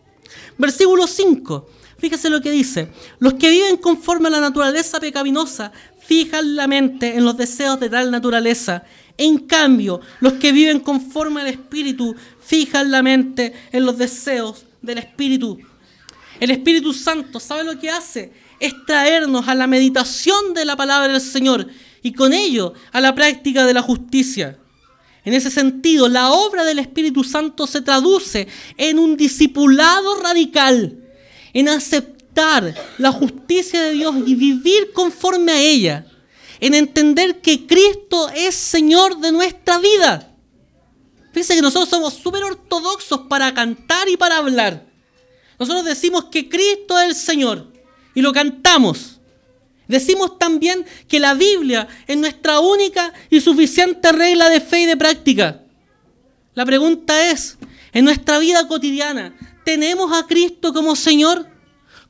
Versículo 5. Fíjese lo que dice. Los que viven conforme a la naturaleza pecaminosa fijan la mente en los deseos de tal naturaleza. En cambio, los que viven conforme al Espíritu fijan la mente en los deseos del Espíritu. El Espíritu Santo, ¿sabe lo que hace? Es traernos a la meditación de la palabra del Señor y con ello a la práctica de la justicia. En ese sentido, la obra del Espíritu Santo se traduce en un discipulado radical, en aceptar la justicia de Dios y vivir conforme a ella, en entender que Cristo es Señor de nuestra vida. Fíjense que nosotros somos súper ortodoxos para cantar y para hablar. Nosotros decimos que Cristo es el Señor y lo cantamos. Decimos también que la Biblia es nuestra única y suficiente regla de fe y de práctica. La pregunta es, en nuestra vida cotidiana, ¿tenemos a Cristo como Señor?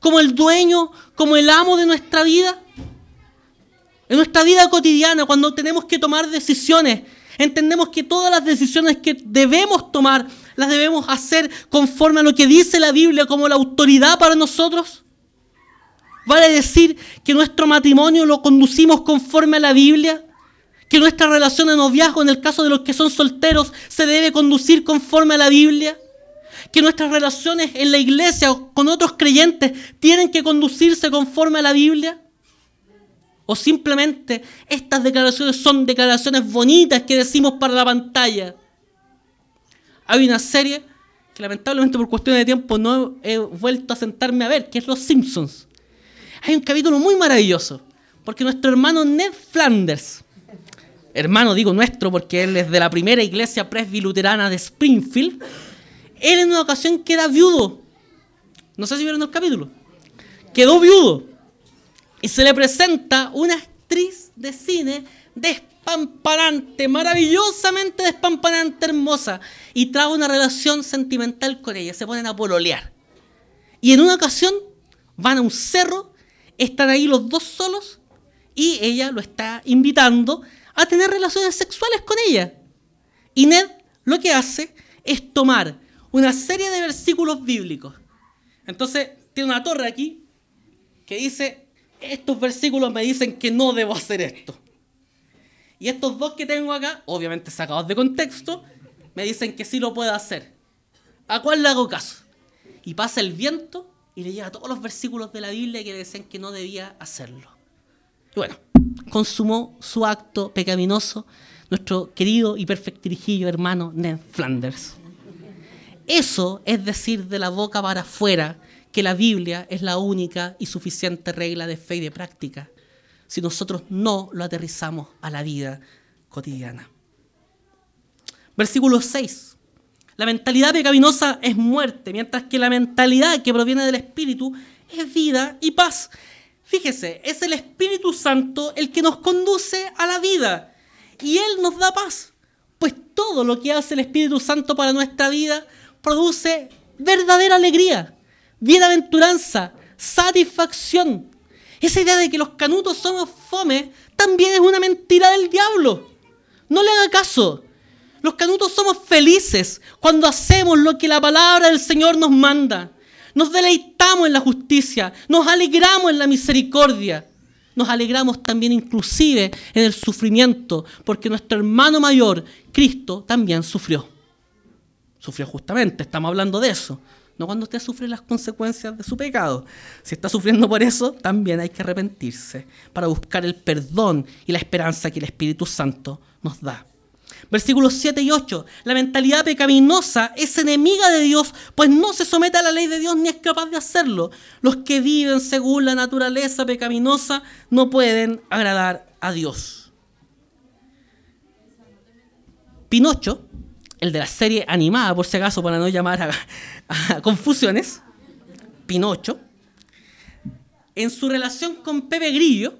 ¿Como el dueño? ¿Como el amo de nuestra vida? En nuestra vida cotidiana, cuando tenemos que tomar decisiones, entendemos que todas las decisiones que debemos tomar las debemos hacer conforme a lo que dice la Biblia como la autoridad para nosotros. ¿Vale decir que nuestro matrimonio lo conducimos conforme a la Biblia? ¿Que nuestra relación de noviazgo, en el caso de los que son solteros, se debe conducir conforme a la Biblia? ¿Que nuestras relaciones en la iglesia o con otros creyentes tienen que conducirse conforme a la Biblia? ¿O simplemente estas declaraciones son declaraciones bonitas que decimos para la pantalla? Hay una serie que lamentablemente por cuestiones de tiempo no he vuelto a sentarme a ver, que es Los Simpsons hay un capítulo muy maravilloso, porque nuestro hermano Ned Flanders, hermano digo nuestro porque él es de la primera iglesia presbiluterana de Springfield, él en una ocasión queda viudo. No sé si vieron el capítulo. Quedó viudo. Y se le presenta una actriz de cine despampanante, maravillosamente despampanante, hermosa. Y trae una relación sentimental con ella. Se ponen a pololear. Y en una ocasión van a un cerro están ahí los dos solos y ella lo está invitando a tener relaciones sexuales con ella. Y Ned lo que hace es tomar una serie de versículos bíblicos. Entonces, tiene una torre aquí que dice, estos versículos me dicen que no debo hacer esto. Y estos dos que tengo acá, obviamente sacados de contexto, me dicen que sí lo puedo hacer. ¿A cuál le hago caso? Y pasa el viento y le lleva todos los versículos de la Biblia que decían que no debía hacerlo. Y bueno, consumó su acto pecaminoso nuestro querido y perfectirijillo hermano Ned Flanders. Eso es decir de la boca para afuera que la Biblia es la única y suficiente regla de fe y de práctica si nosotros no lo aterrizamos a la vida cotidiana. Versículo 6. La mentalidad pecaminosa es muerte, mientras que la mentalidad que proviene del Espíritu es vida y paz. Fíjese, es el Espíritu Santo el que nos conduce a la vida y Él nos da paz. Pues todo lo que hace el Espíritu Santo para nuestra vida produce verdadera alegría, bienaventuranza, satisfacción. Esa idea de que los canutos somos fome también es una mentira del diablo. No le haga caso. Los canutos somos felices cuando hacemos lo que la palabra del Señor nos manda. Nos deleitamos en la justicia, nos alegramos en la misericordia. Nos alegramos también inclusive en el sufrimiento, porque nuestro hermano mayor, Cristo, también sufrió. Sufrió justamente, estamos hablando de eso. No cuando usted sufre las consecuencias de su pecado. Si está sufriendo por eso, también hay que arrepentirse para buscar el perdón y la esperanza que el Espíritu Santo nos da. Versículos 7 y 8. La mentalidad pecaminosa es enemiga de Dios, pues no se somete a la ley de Dios ni es capaz de hacerlo. Los que viven según la naturaleza pecaminosa no pueden agradar a Dios. Pinocho, el de la serie animada, por si acaso, para no llamar a, confusiones, Pinocho, en su relación con Pepe Grillo,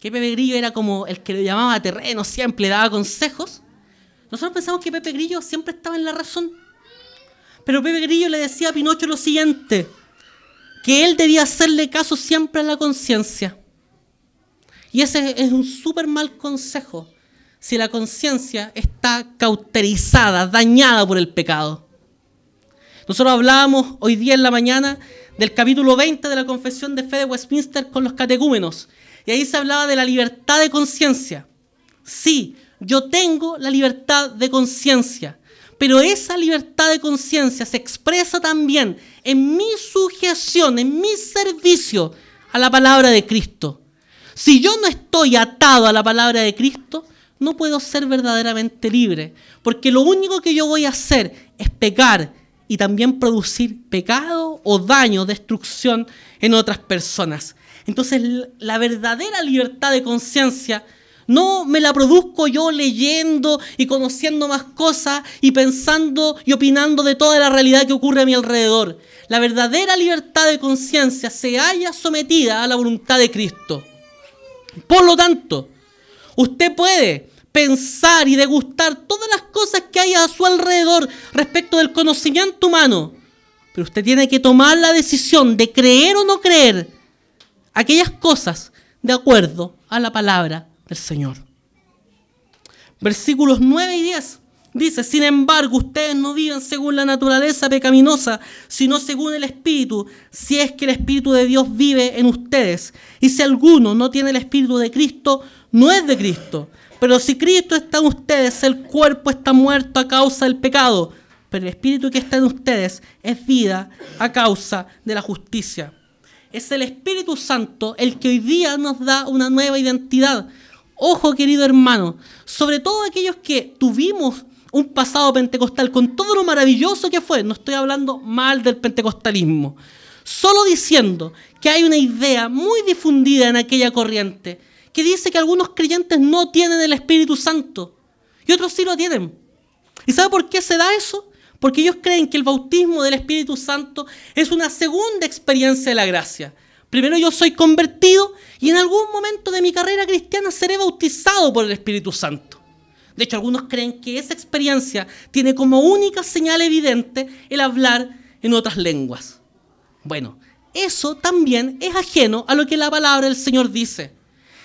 que Pepe Grillo era como el que le llamaba terreno, siempre le daba consejos, nosotros pensamos que Pepe Grillo siempre estaba en la razón. Pero Pepe Grillo le decía a Pinocho lo siguiente, que él debía hacerle caso siempre a la conciencia. Y ese es un súper mal consejo si la conciencia está cauterizada, dañada por el pecado. Nosotros hablábamos hoy día en la mañana del capítulo 20 de la Confesión de Fe de Westminster con los catecúmenos. Y ahí se hablaba de la libertad de conciencia. Sí, yo tengo la libertad de conciencia, pero esa libertad de conciencia se expresa también en mi sujeción, en mi servicio a la palabra de Cristo. Si yo no estoy atado a la palabra de Cristo, no puedo ser verdaderamente libre, porque lo único que yo voy a hacer es pecar y también producir pecado o daño, destrucción en otras personas. Entonces la verdadera libertad de conciencia No me la produzco yo leyendo y conociendo más cosas y pensando y opinando de toda la realidad que ocurre a mi alrededor. La verdadera libertad de conciencia se halla sometida a la voluntad de Cristo. Por lo tanto, usted puede pensar y degustar todas las cosas que hay a su alrededor respecto del conocimiento humano, pero usted tiene que tomar la decisión de creer o no creer aquellas cosas de acuerdo a la palabra del Señor. Versículos 9 y 10 dice, sin embargo, ustedes no viven según la naturaleza pecaminosa, sino según el Espíritu, si es que el Espíritu de Dios vive en ustedes. Y si alguno no tiene el Espíritu de Cristo, no es de Cristo. Pero si Cristo está en ustedes, el cuerpo está muerto a causa del pecado, pero el Espíritu que está en ustedes es vida a causa de la justicia. Es el Espíritu Santo el que hoy día nos da una nueva identidad. Ojo, querido hermano, sobre todo aquellos que tuvimos un pasado pentecostal con todo lo maravilloso que fue, no estoy hablando mal del pentecostalismo, solo diciendo que hay una idea muy difundida en aquella corriente que dice que algunos creyentes no tienen el Espíritu Santo y otros sí lo tienen. ¿Y sabe por qué se da eso? Porque ellos creen que el bautismo del Espíritu Santo es una segunda experiencia de la gracia. Primero yo soy convertido y en algún momento de mi carrera cristiana seré bautizado por el Espíritu Santo. De hecho, algunos creen que esa experiencia tiene como única señal evidente el hablar en otras lenguas. Bueno, eso también es ajeno a lo que la palabra del Señor dice.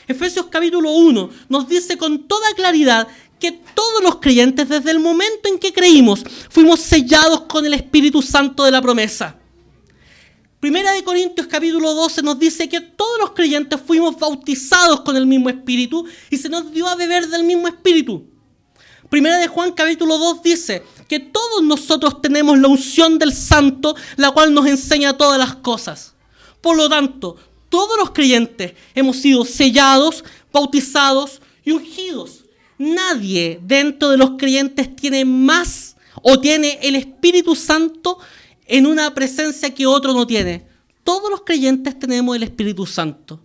Efesios capítulo 1 nos dice con toda claridad que todos los creyentes desde el momento en que creímos fuimos sellados con el Espíritu Santo de la promesa. Primera de Corintios capítulo 12 nos dice que todos los creyentes fuimos bautizados con el mismo Espíritu y se nos dio a beber del mismo Espíritu. Primera de Juan capítulo 2 dice que todos nosotros tenemos la unción del Santo, la cual nos enseña todas las cosas. Por lo tanto, todos los creyentes hemos sido sellados, bautizados y ungidos nadie dentro de los creyentes tiene más o tiene el Espíritu Santo en una presencia que otro no tiene. Todos los creyentes tenemos el Espíritu Santo.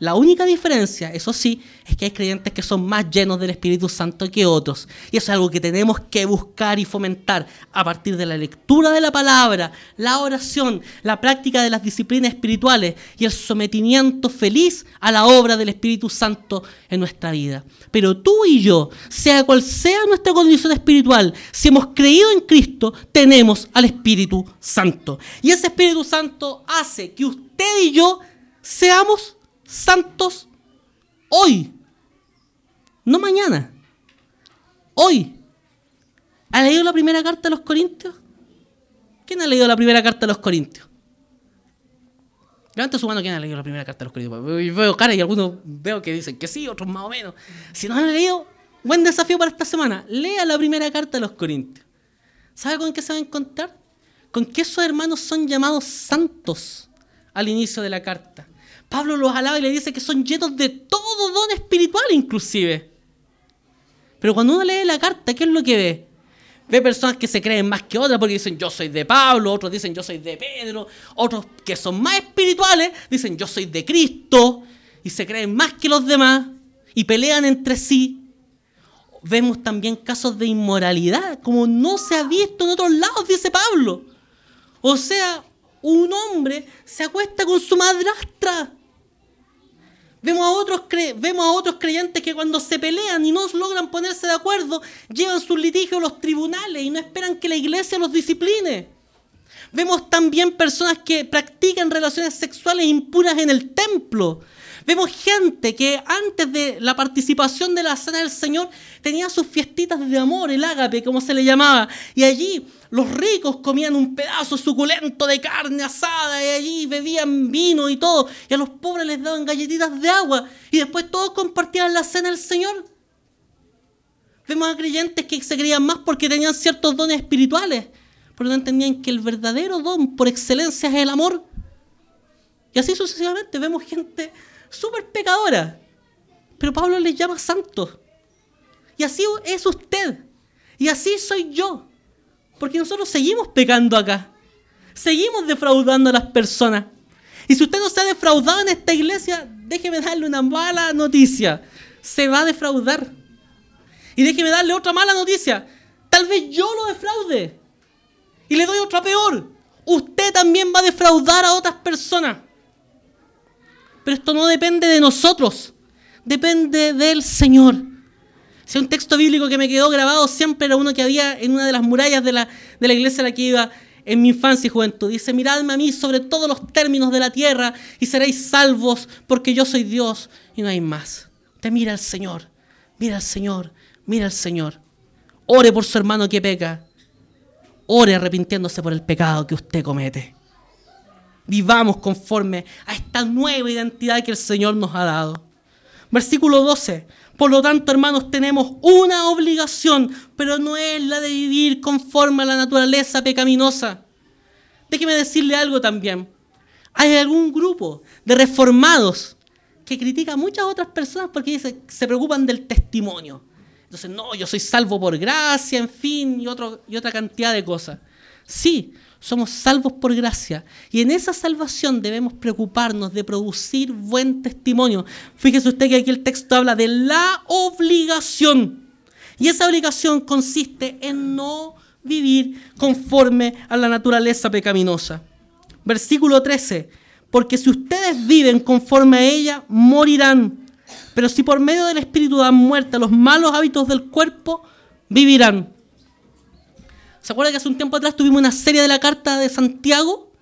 La única diferencia, eso sí, es que hay creyentes que son más llenos del Espíritu Santo que otros. Y eso es algo que tenemos que buscar y fomentar a partir de la lectura de la palabra, la oración, la práctica de las disciplinas espirituales y el sometimiento feliz a la obra del Espíritu Santo en nuestra vida. Pero tú y yo, sea cual sea nuestra condición espiritual, si hemos creído en Cristo, tenemos al Espíritu Santo. Y ese Espíritu Santo hace que usted y yo seamos santos hoy, no mañana, hoy. ¿Ha leído la primera carta a los Corintios? ¿Quién ha leído la primera carta a los Corintios? Levanta su mano, ¿quién ha leído la primera carta a los Corintios? Veo cara y algunos veo que dicen que sí, otros más o menos. Si no han leído, buen desafío para esta semana. Lea la primera carta a los Corintios. ¿Sabe con qué se va a encontrar? Con que esos hermanos son llamados santos al inicio de la carta. Pablo los alaba y le dice que son llenos de todo don espiritual inclusive. Pero cuando uno lee la carta, ¿qué es lo que ve? Ve personas que se creen más que otras porque dicen yo soy de Pablo, otros dicen yo soy de Pedro, otros que son más espirituales dicen yo soy de Cristo y se creen más que los demás y pelean entre sí. Vemos también casos de inmoralidad como no se ha visto en otros lados, dice Pablo. O sea, un hombre se acuesta con su madrastra. Vemos a, otros vemos a otros creyentes que cuando se pelean y no logran ponerse de acuerdo, llevan sus litigios a los tribunales y no esperan que la iglesia los discipline. Vemos también personas que practican relaciones sexuales impuras en el templo. Vemos gente que antes de la participación de la cena del Señor tenía sus fiestitas de amor, el ágape, como se le llamaba. Y allí los ricos comían un pedazo suculento de carne asada y allí bebían vino y todo. Y a los pobres les daban galletitas de agua. Y después todos compartían la cena del Señor. Vemos a creyentes que se creían más porque tenían ciertos dones espirituales. Pero no entendían que el verdadero don por excelencia es el amor. Y así sucesivamente vemos gente súper pecadora. Pero Pablo les llama santos. Y así es usted. Y así soy yo. Porque nosotros seguimos pecando acá. Seguimos defraudando a las personas. Y si usted no se ha defraudado en esta iglesia, déjeme darle una mala noticia. se va a defraudar. Y déjeme darle otra mala noticia. Tal vez yo lo defraude. Y le doy otra peor. Usted también va a defraudar a otras personas. Pero esto no depende de nosotros. Depende del Señor. Si un texto bíblico que me quedó grabado siempre era uno que había en una de las murallas de la, de la iglesia a la que iba en mi infancia y juventud. Dice, miradme a mí sobre todos los términos de la tierra y seréis salvos porque yo soy Dios y no hay más. Te mira al Señor, mira al Señor, mira al Señor. Ore por su hermano que peca. Ore arrepintiéndose por el pecado que usted comete. Vivamos conforme a esta nueva identidad que el Señor nos ha dado. Versículo 12. Por lo tanto, hermanos, tenemos una obligación, pero no es la de vivir conforme a la naturaleza pecaminosa. Déjeme decirle algo también. Hay algún grupo de reformados que critica a muchas otras personas porque se preocupan del testimonio. Entonces, no, yo soy salvo por gracia, en fin, y, otro, y otra cantidad de cosas. Sí, somos salvos por gracia. Y en esa salvación debemos preocuparnos de producir buen testimonio. Fíjese usted que aquí el texto habla de la obligación. Y esa obligación consiste en no vivir conforme a la naturaleza pecaminosa. Versículo 13. Porque si ustedes viven conforme a ella, morirán. Pero si por medio del Espíritu dan muerte a los malos hábitos del cuerpo, vivirán. ¿Se acuerdan que hace un tiempo atrás tuvimos una serie de la carta de Santiago?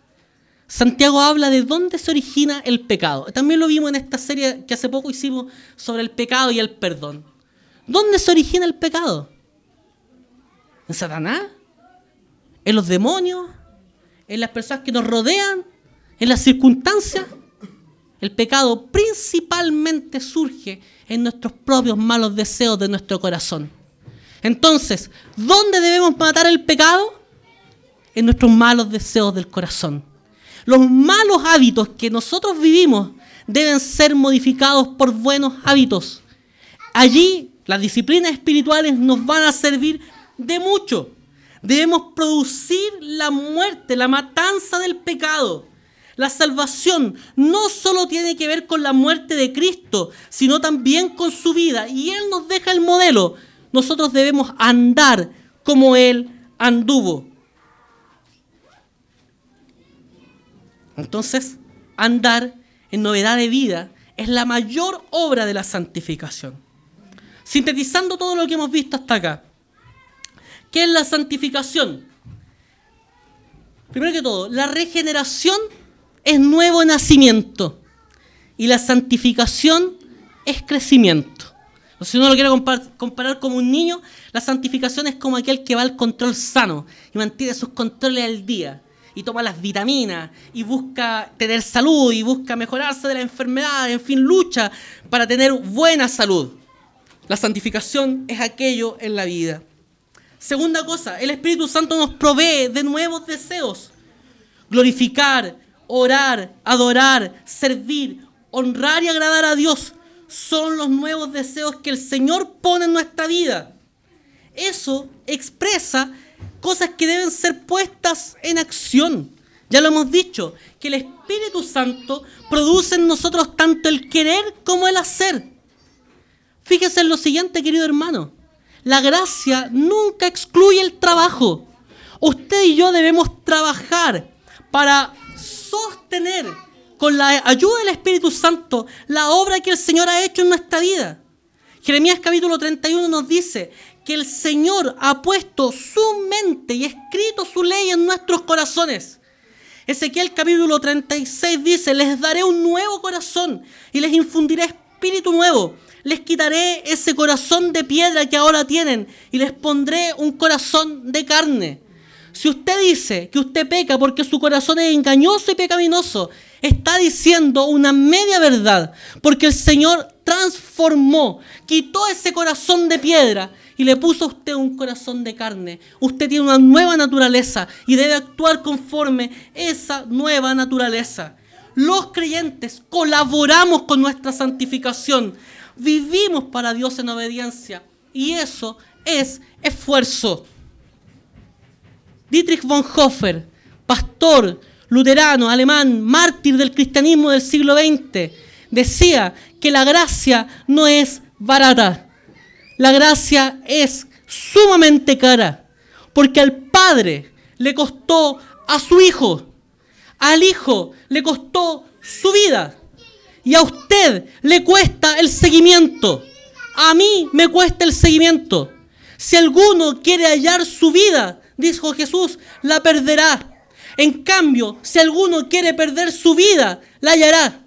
Santiago habla de dónde se origina el pecado. También lo vimos en esta serie que hace poco hicimos sobre el pecado y el perdón. ¿Dónde se origina el pecado? ¿En Satanás? ¿En los demonios? ¿En las personas que nos rodean? ¿En las circunstancias? El pecado principalmente surge en nuestros propios malos deseos de nuestro corazón. Entonces, ¿dónde debemos matar el pecado? En nuestros malos deseos del corazón. Los malos hábitos que nosotros vivimos deben ser modificados por buenos hábitos. Allí las disciplinas espirituales nos van a servir de mucho. Debemos producir la muerte, la matanza del pecado la salvación no solo tiene que ver con la muerte de Cristo, sino también con su vida. Y Él nos deja el modelo. Nosotros debemos andar como Él anduvo. Entonces, andar en novedad de vida es la mayor obra de la santificación. Sintetizando todo lo que hemos visto hasta acá. ¿Qué es la santificación? Primero que todo, la regeneración es nuevo nacimiento y la santificación es crecimiento. Si uno lo quiere comparar como un niño, la santificación es como aquel que va al control sano y mantiene sus controles al día y toma las vitaminas y busca tener salud y busca mejorarse de la enfermedad, en fin, lucha para tener buena salud. La santificación es aquello en la vida. Segunda cosa, el Espíritu Santo nos provee de nuevos deseos. Glorificar, orar, adorar, servir, honrar y agradar a Dios son los nuevos deseos que el Señor pone en nuestra vida. Eso expresa cosas que deben ser puestas en acción. Ya lo hemos dicho, que el Espíritu Santo produce en nosotros tanto el querer como el hacer. Fíjese en lo siguiente, querido hermano. La gracia nunca excluye el trabajo. Usted y yo debemos trabajar para sostener con la ayuda del Espíritu Santo la obra que el Señor ha hecho en nuestra vida. Jeremías capítulo 31 nos dice que el Señor ha puesto su mente y escrito su ley en nuestros corazones. Ezequiel capítulo 36 dice, les daré un nuevo corazón y les infundiré espíritu nuevo. Les quitaré ese corazón de piedra que ahora tienen y les pondré un corazón de carne. Si usted dice que usted peca porque su corazón es engañoso y pecaminoso, está diciendo una media verdad, porque el Señor transformó, quitó ese corazón de piedra y le puso a usted un corazón de carne. Usted tiene una nueva naturaleza y debe actuar conforme esa nueva naturaleza. Los creyentes colaboramos con nuestra santificación, vivimos para Dios en obediencia y eso es esfuerzo. Dietrich Bonhoeffer, pastor luterano, alemán, mártir del cristianismo del siglo XX, decía que la gracia no es barata. La gracia es sumamente cara, porque al Padre le costó a su Hijo, al Hijo le costó su vida, y a usted le cuesta el seguimiento. A mí me cuesta el seguimiento. Si alguno quiere hallar su vida, dijo Jesús, la perderá. En cambio, si alguno quiere perder su vida, la hallará.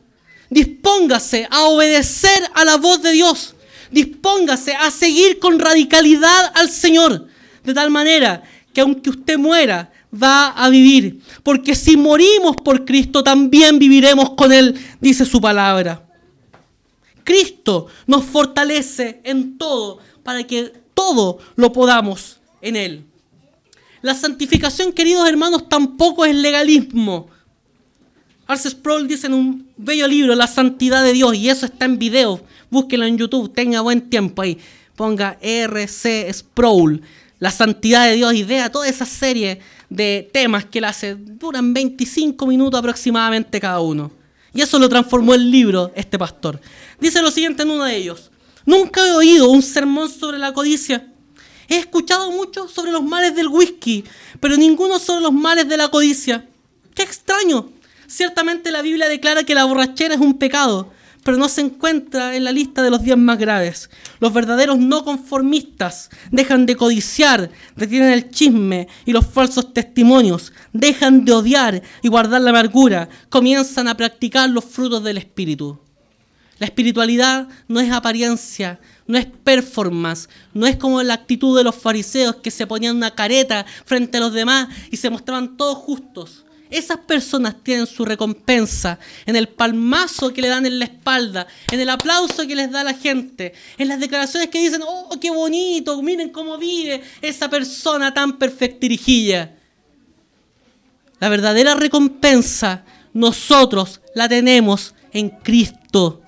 Dispóngase a obedecer a la voz de Dios. Dispóngase a seguir con radicalidad al Señor. De tal manera que aunque usted muera, va a vivir. Porque si morimos por Cristo, también viviremos con Él, dice su palabra. Cristo nos fortalece en todo para que todo lo podamos en Él. La santificación, queridos hermanos, tampoco es legalismo. Arce Sproul dice en un bello libro, La santidad de Dios, y eso está en video. Búsquelo en YouTube, tenga buen tiempo ahí. Ponga R.C. Sproul, La santidad de Dios, y vea toda esa serie de temas que él hace. Duran 25 minutos aproximadamente cada uno. Y eso lo transformó el libro este pastor. Dice lo siguiente en uno de ellos. Nunca he oído un sermón sobre la codicia He escuchado mucho sobre los males del whisky, pero ninguno sobre los males de la codicia. ¡Qué extraño! Ciertamente la Biblia declara que la borrachera es un pecado, pero no se encuentra en la lista de los días más graves. Los verdaderos no conformistas dejan de codiciar, detienen el chisme y los falsos testimonios, dejan de odiar y guardar la amargura, comienzan a practicar los frutos del Espíritu. La espiritualidad no es apariencia, no es performance, no es como la actitud de los fariseos que se ponían una careta frente a los demás y se mostraban todos justos. Esas personas tienen su recompensa en el palmazo que le dan en la espalda, en el aplauso que les da la gente, en las declaraciones que dicen, oh, qué bonito, miren cómo vive esa persona tan perfectirijilla. La verdadera recompensa nosotros la tenemos en Cristo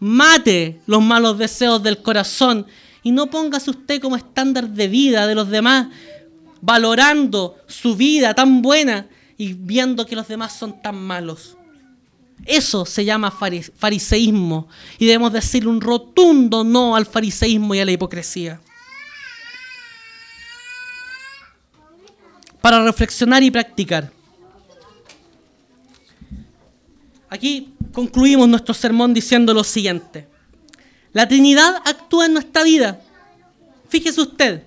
mate los malos deseos del corazón y no póngase usted como estándar de vida de los demás, valorando su vida tan buena y viendo que los demás son tan malos. Eso se llama fariseísmo y debemos decir un rotundo no al fariseísmo y a la hipocresía. Para reflexionar y practicar. Aquí concluimos nuestro sermón diciendo lo siguiente. La Trinidad actúa en nuestra vida. Fíjese usted,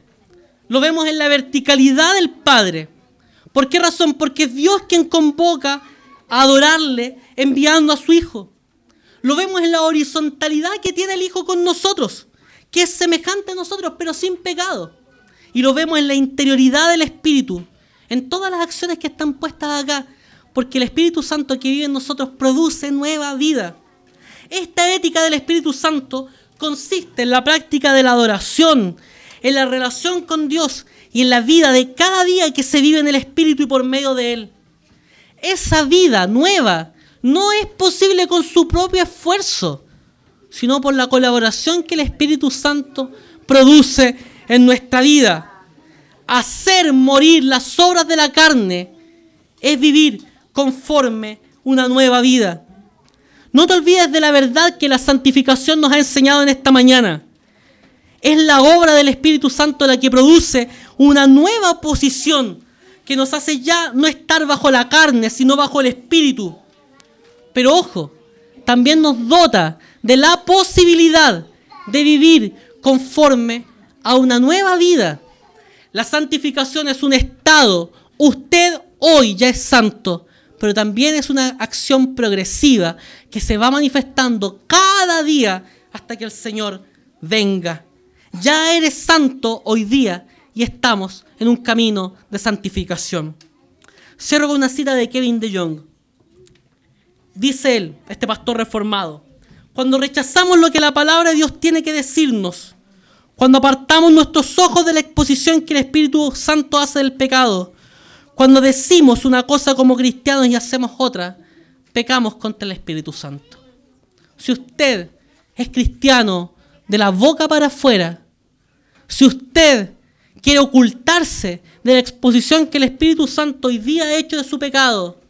lo vemos en la verticalidad del Padre. ¿Por qué razón? Porque es Dios quien convoca a adorarle enviando a su Hijo. Lo vemos en la horizontalidad que tiene el Hijo con nosotros, que es semejante a nosotros, pero sin pecado. Y lo vemos en la interioridad del Espíritu, en todas las acciones que están puestas acá, porque el Espíritu Santo que vive en nosotros produce nueva vida. Esta ética del Espíritu Santo consiste en la práctica de la adoración, en la relación con Dios y en la vida de cada día que se vive en el Espíritu y por medio de Él. Esa vida nueva no es posible con su propio esfuerzo, sino por la colaboración que el Espíritu Santo produce en nuestra vida. Hacer morir las obras de la carne es vivir conforme una nueva vida. No te olvides de la verdad que la santificación nos ha enseñado en esta mañana. Es la obra del Espíritu Santo la que produce una nueva posición que nos hace ya no estar bajo la carne, sino bajo el Espíritu. Pero ojo, también nos dota de la posibilidad de vivir conforme a una nueva vida. La santificación es un estado. Usted hoy ya es santo, pero también es una acción progresiva que se va manifestando cada día hasta que el Señor venga. Ya eres santo hoy día y estamos en un camino de santificación. Cierro con una cita de Kevin de Jong. Dice él, este pastor reformado, cuando rechazamos lo que la palabra de Dios tiene que decirnos, cuando apartamos nuestros ojos de la exposición que el Espíritu Santo hace del pecado, cuando decimos una cosa como cristianos y hacemos otra, pecamos contra el Espíritu Santo. Si usted es cristiano de la boca para afuera, si usted quiere ocultarse de la exposición que el Espíritu Santo hoy día ha hecho de su pecado,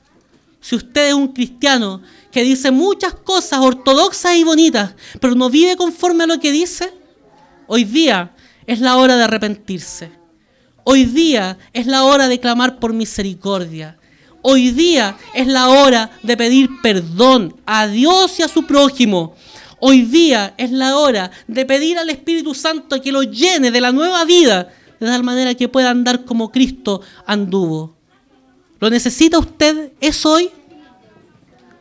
si usted es un cristiano que dice muchas cosas ortodoxas y bonitas, pero no vive conforme a lo que dice, hoy día es la hora de arrepentirse. Hoy día es la hora de clamar por misericordia. Hoy día es la hora de pedir perdón a Dios y a su prójimo. Hoy día es la hora de pedir al Espíritu Santo que lo llene de la nueva vida, de tal manera que pueda andar como Cristo anduvo. ¿Lo necesita usted eso hoy?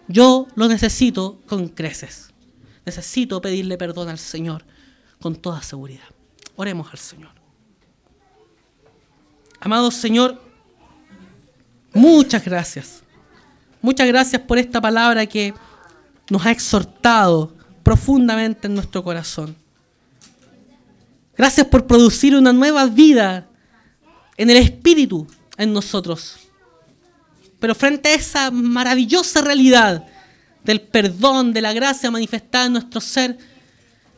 Yo lo necesito con creces. Necesito pedirle perdón al Señor con toda seguridad. Oremos al Señor. Amado Señor, muchas gracias. Muchas gracias por esta palabra que nos ha exhortado profundamente en nuestro corazón. Gracias por producir una nueva vida en el Espíritu en nosotros. Pero frente a esa maravillosa realidad del perdón, de la gracia manifestada en nuestro ser,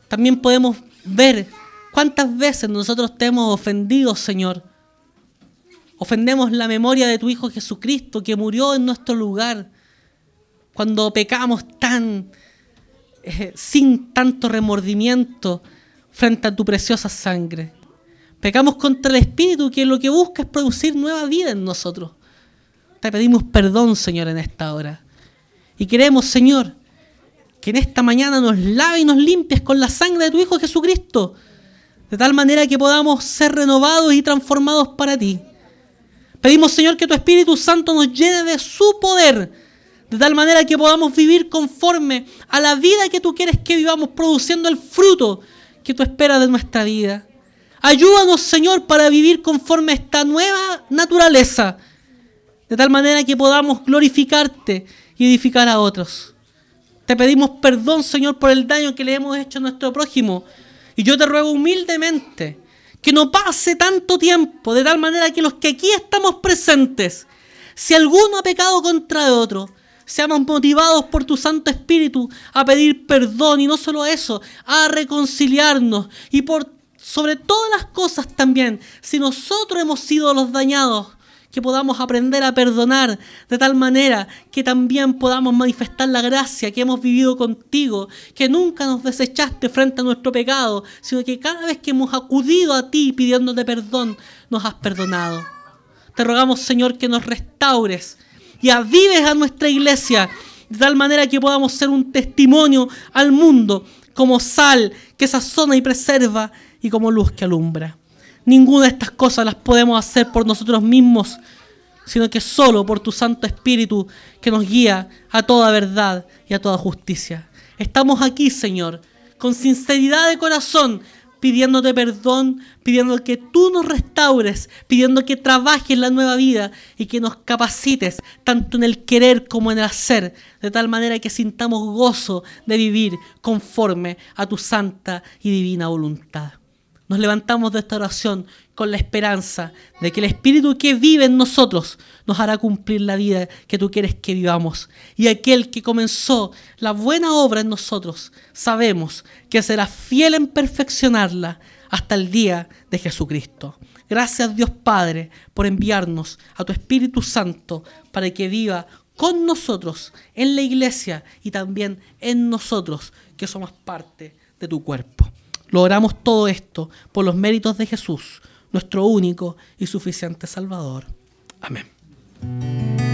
también podemos ver cuántas veces nosotros te hemos ofendido, Señor. Ofendemos la memoria de tu Hijo Jesucristo que murió en nuestro lugar cuando pecamos tan eh, sin tanto remordimiento frente a tu preciosa sangre. Pecamos contra el Espíritu que lo que busca es producir nueva vida en nosotros. Te pedimos perdón, Señor, en esta hora. Y queremos, Señor, que en esta mañana nos lave y nos limpies con la sangre de tu Hijo Jesucristo, de tal manera que podamos ser renovados y transformados para ti. Pedimos, Señor, que tu Espíritu Santo nos llene de su poder, de tal manera que podamos vivir conforme a la vida que tú quieres que vivamos, produciendo el fruto que tú esperas de nuestra vida. Ayúdanos, Señor, para vivir conforme a esta nueva naturaleza de tal manera que podamos glorificarte y edificar a otros. Te pedimos perdón, Señor, por el daño que le hemos hecho a nuestro prójimo. Y yo te ruego humildemente que no pase tanto tiempo, de tal manera que los que aquí estamos presentes, si alguno ha pecado contra otro, seamos motivados por tu Santo Espíritu a pedir perdón y no solo eso, a reconciliarnos y por sobre todas las cosas también, si nosotros hemos sido los dañados, que podamos aprender a perdonar de tal manera que también podamos manifestar la gracia que hemos vivido contigo, que nunca nos desechaste frente a nuestro pecado, sino que cada vez que hemos acudido a ti pidiéndote perdón, nos has perdonado. Te rogamos, Señor, que nos restaures y avives a nuestra iglesia de tal manera que podamos ser un testimonio al mundo como sal que sazona y preserva y como luz que alumbra. Ninguna de estas cosas las podemos hacer por nosotros mismos, sino que solo por tu Santo Espíritu que nos guía a toda verdad y a toda justicia. Estamos aquí, Señor, con sinceridad de corazón, pidiéndote perdón, pidiendo que tú nos restaures, pidiendo que trabajes la nueva vida y que nos capacites tanto en el querer como en el hacer, de tal manera que sintamos gozo de vivir conforme a tu santa y divina voluntad. Nos levantamos de esta oración con la esperanza de que el Espíritu que vive en nosotros nos hará cumplir la vida que tú quieres que vivamos. Y aquel que comenzó la buena obra en nosotros, sabemos que será fiel en perfeccionarla hasta el día de Jesucristo. Gracias Dios Padre por enviarnos a tu Espíritu Santo para que viva con nosotros en la iglesia y también en nosotros que somos parte de tu cuerpo. Logramos todo esto por los méritos de Jesús, nuestro único y suficiente Salvador. Amén.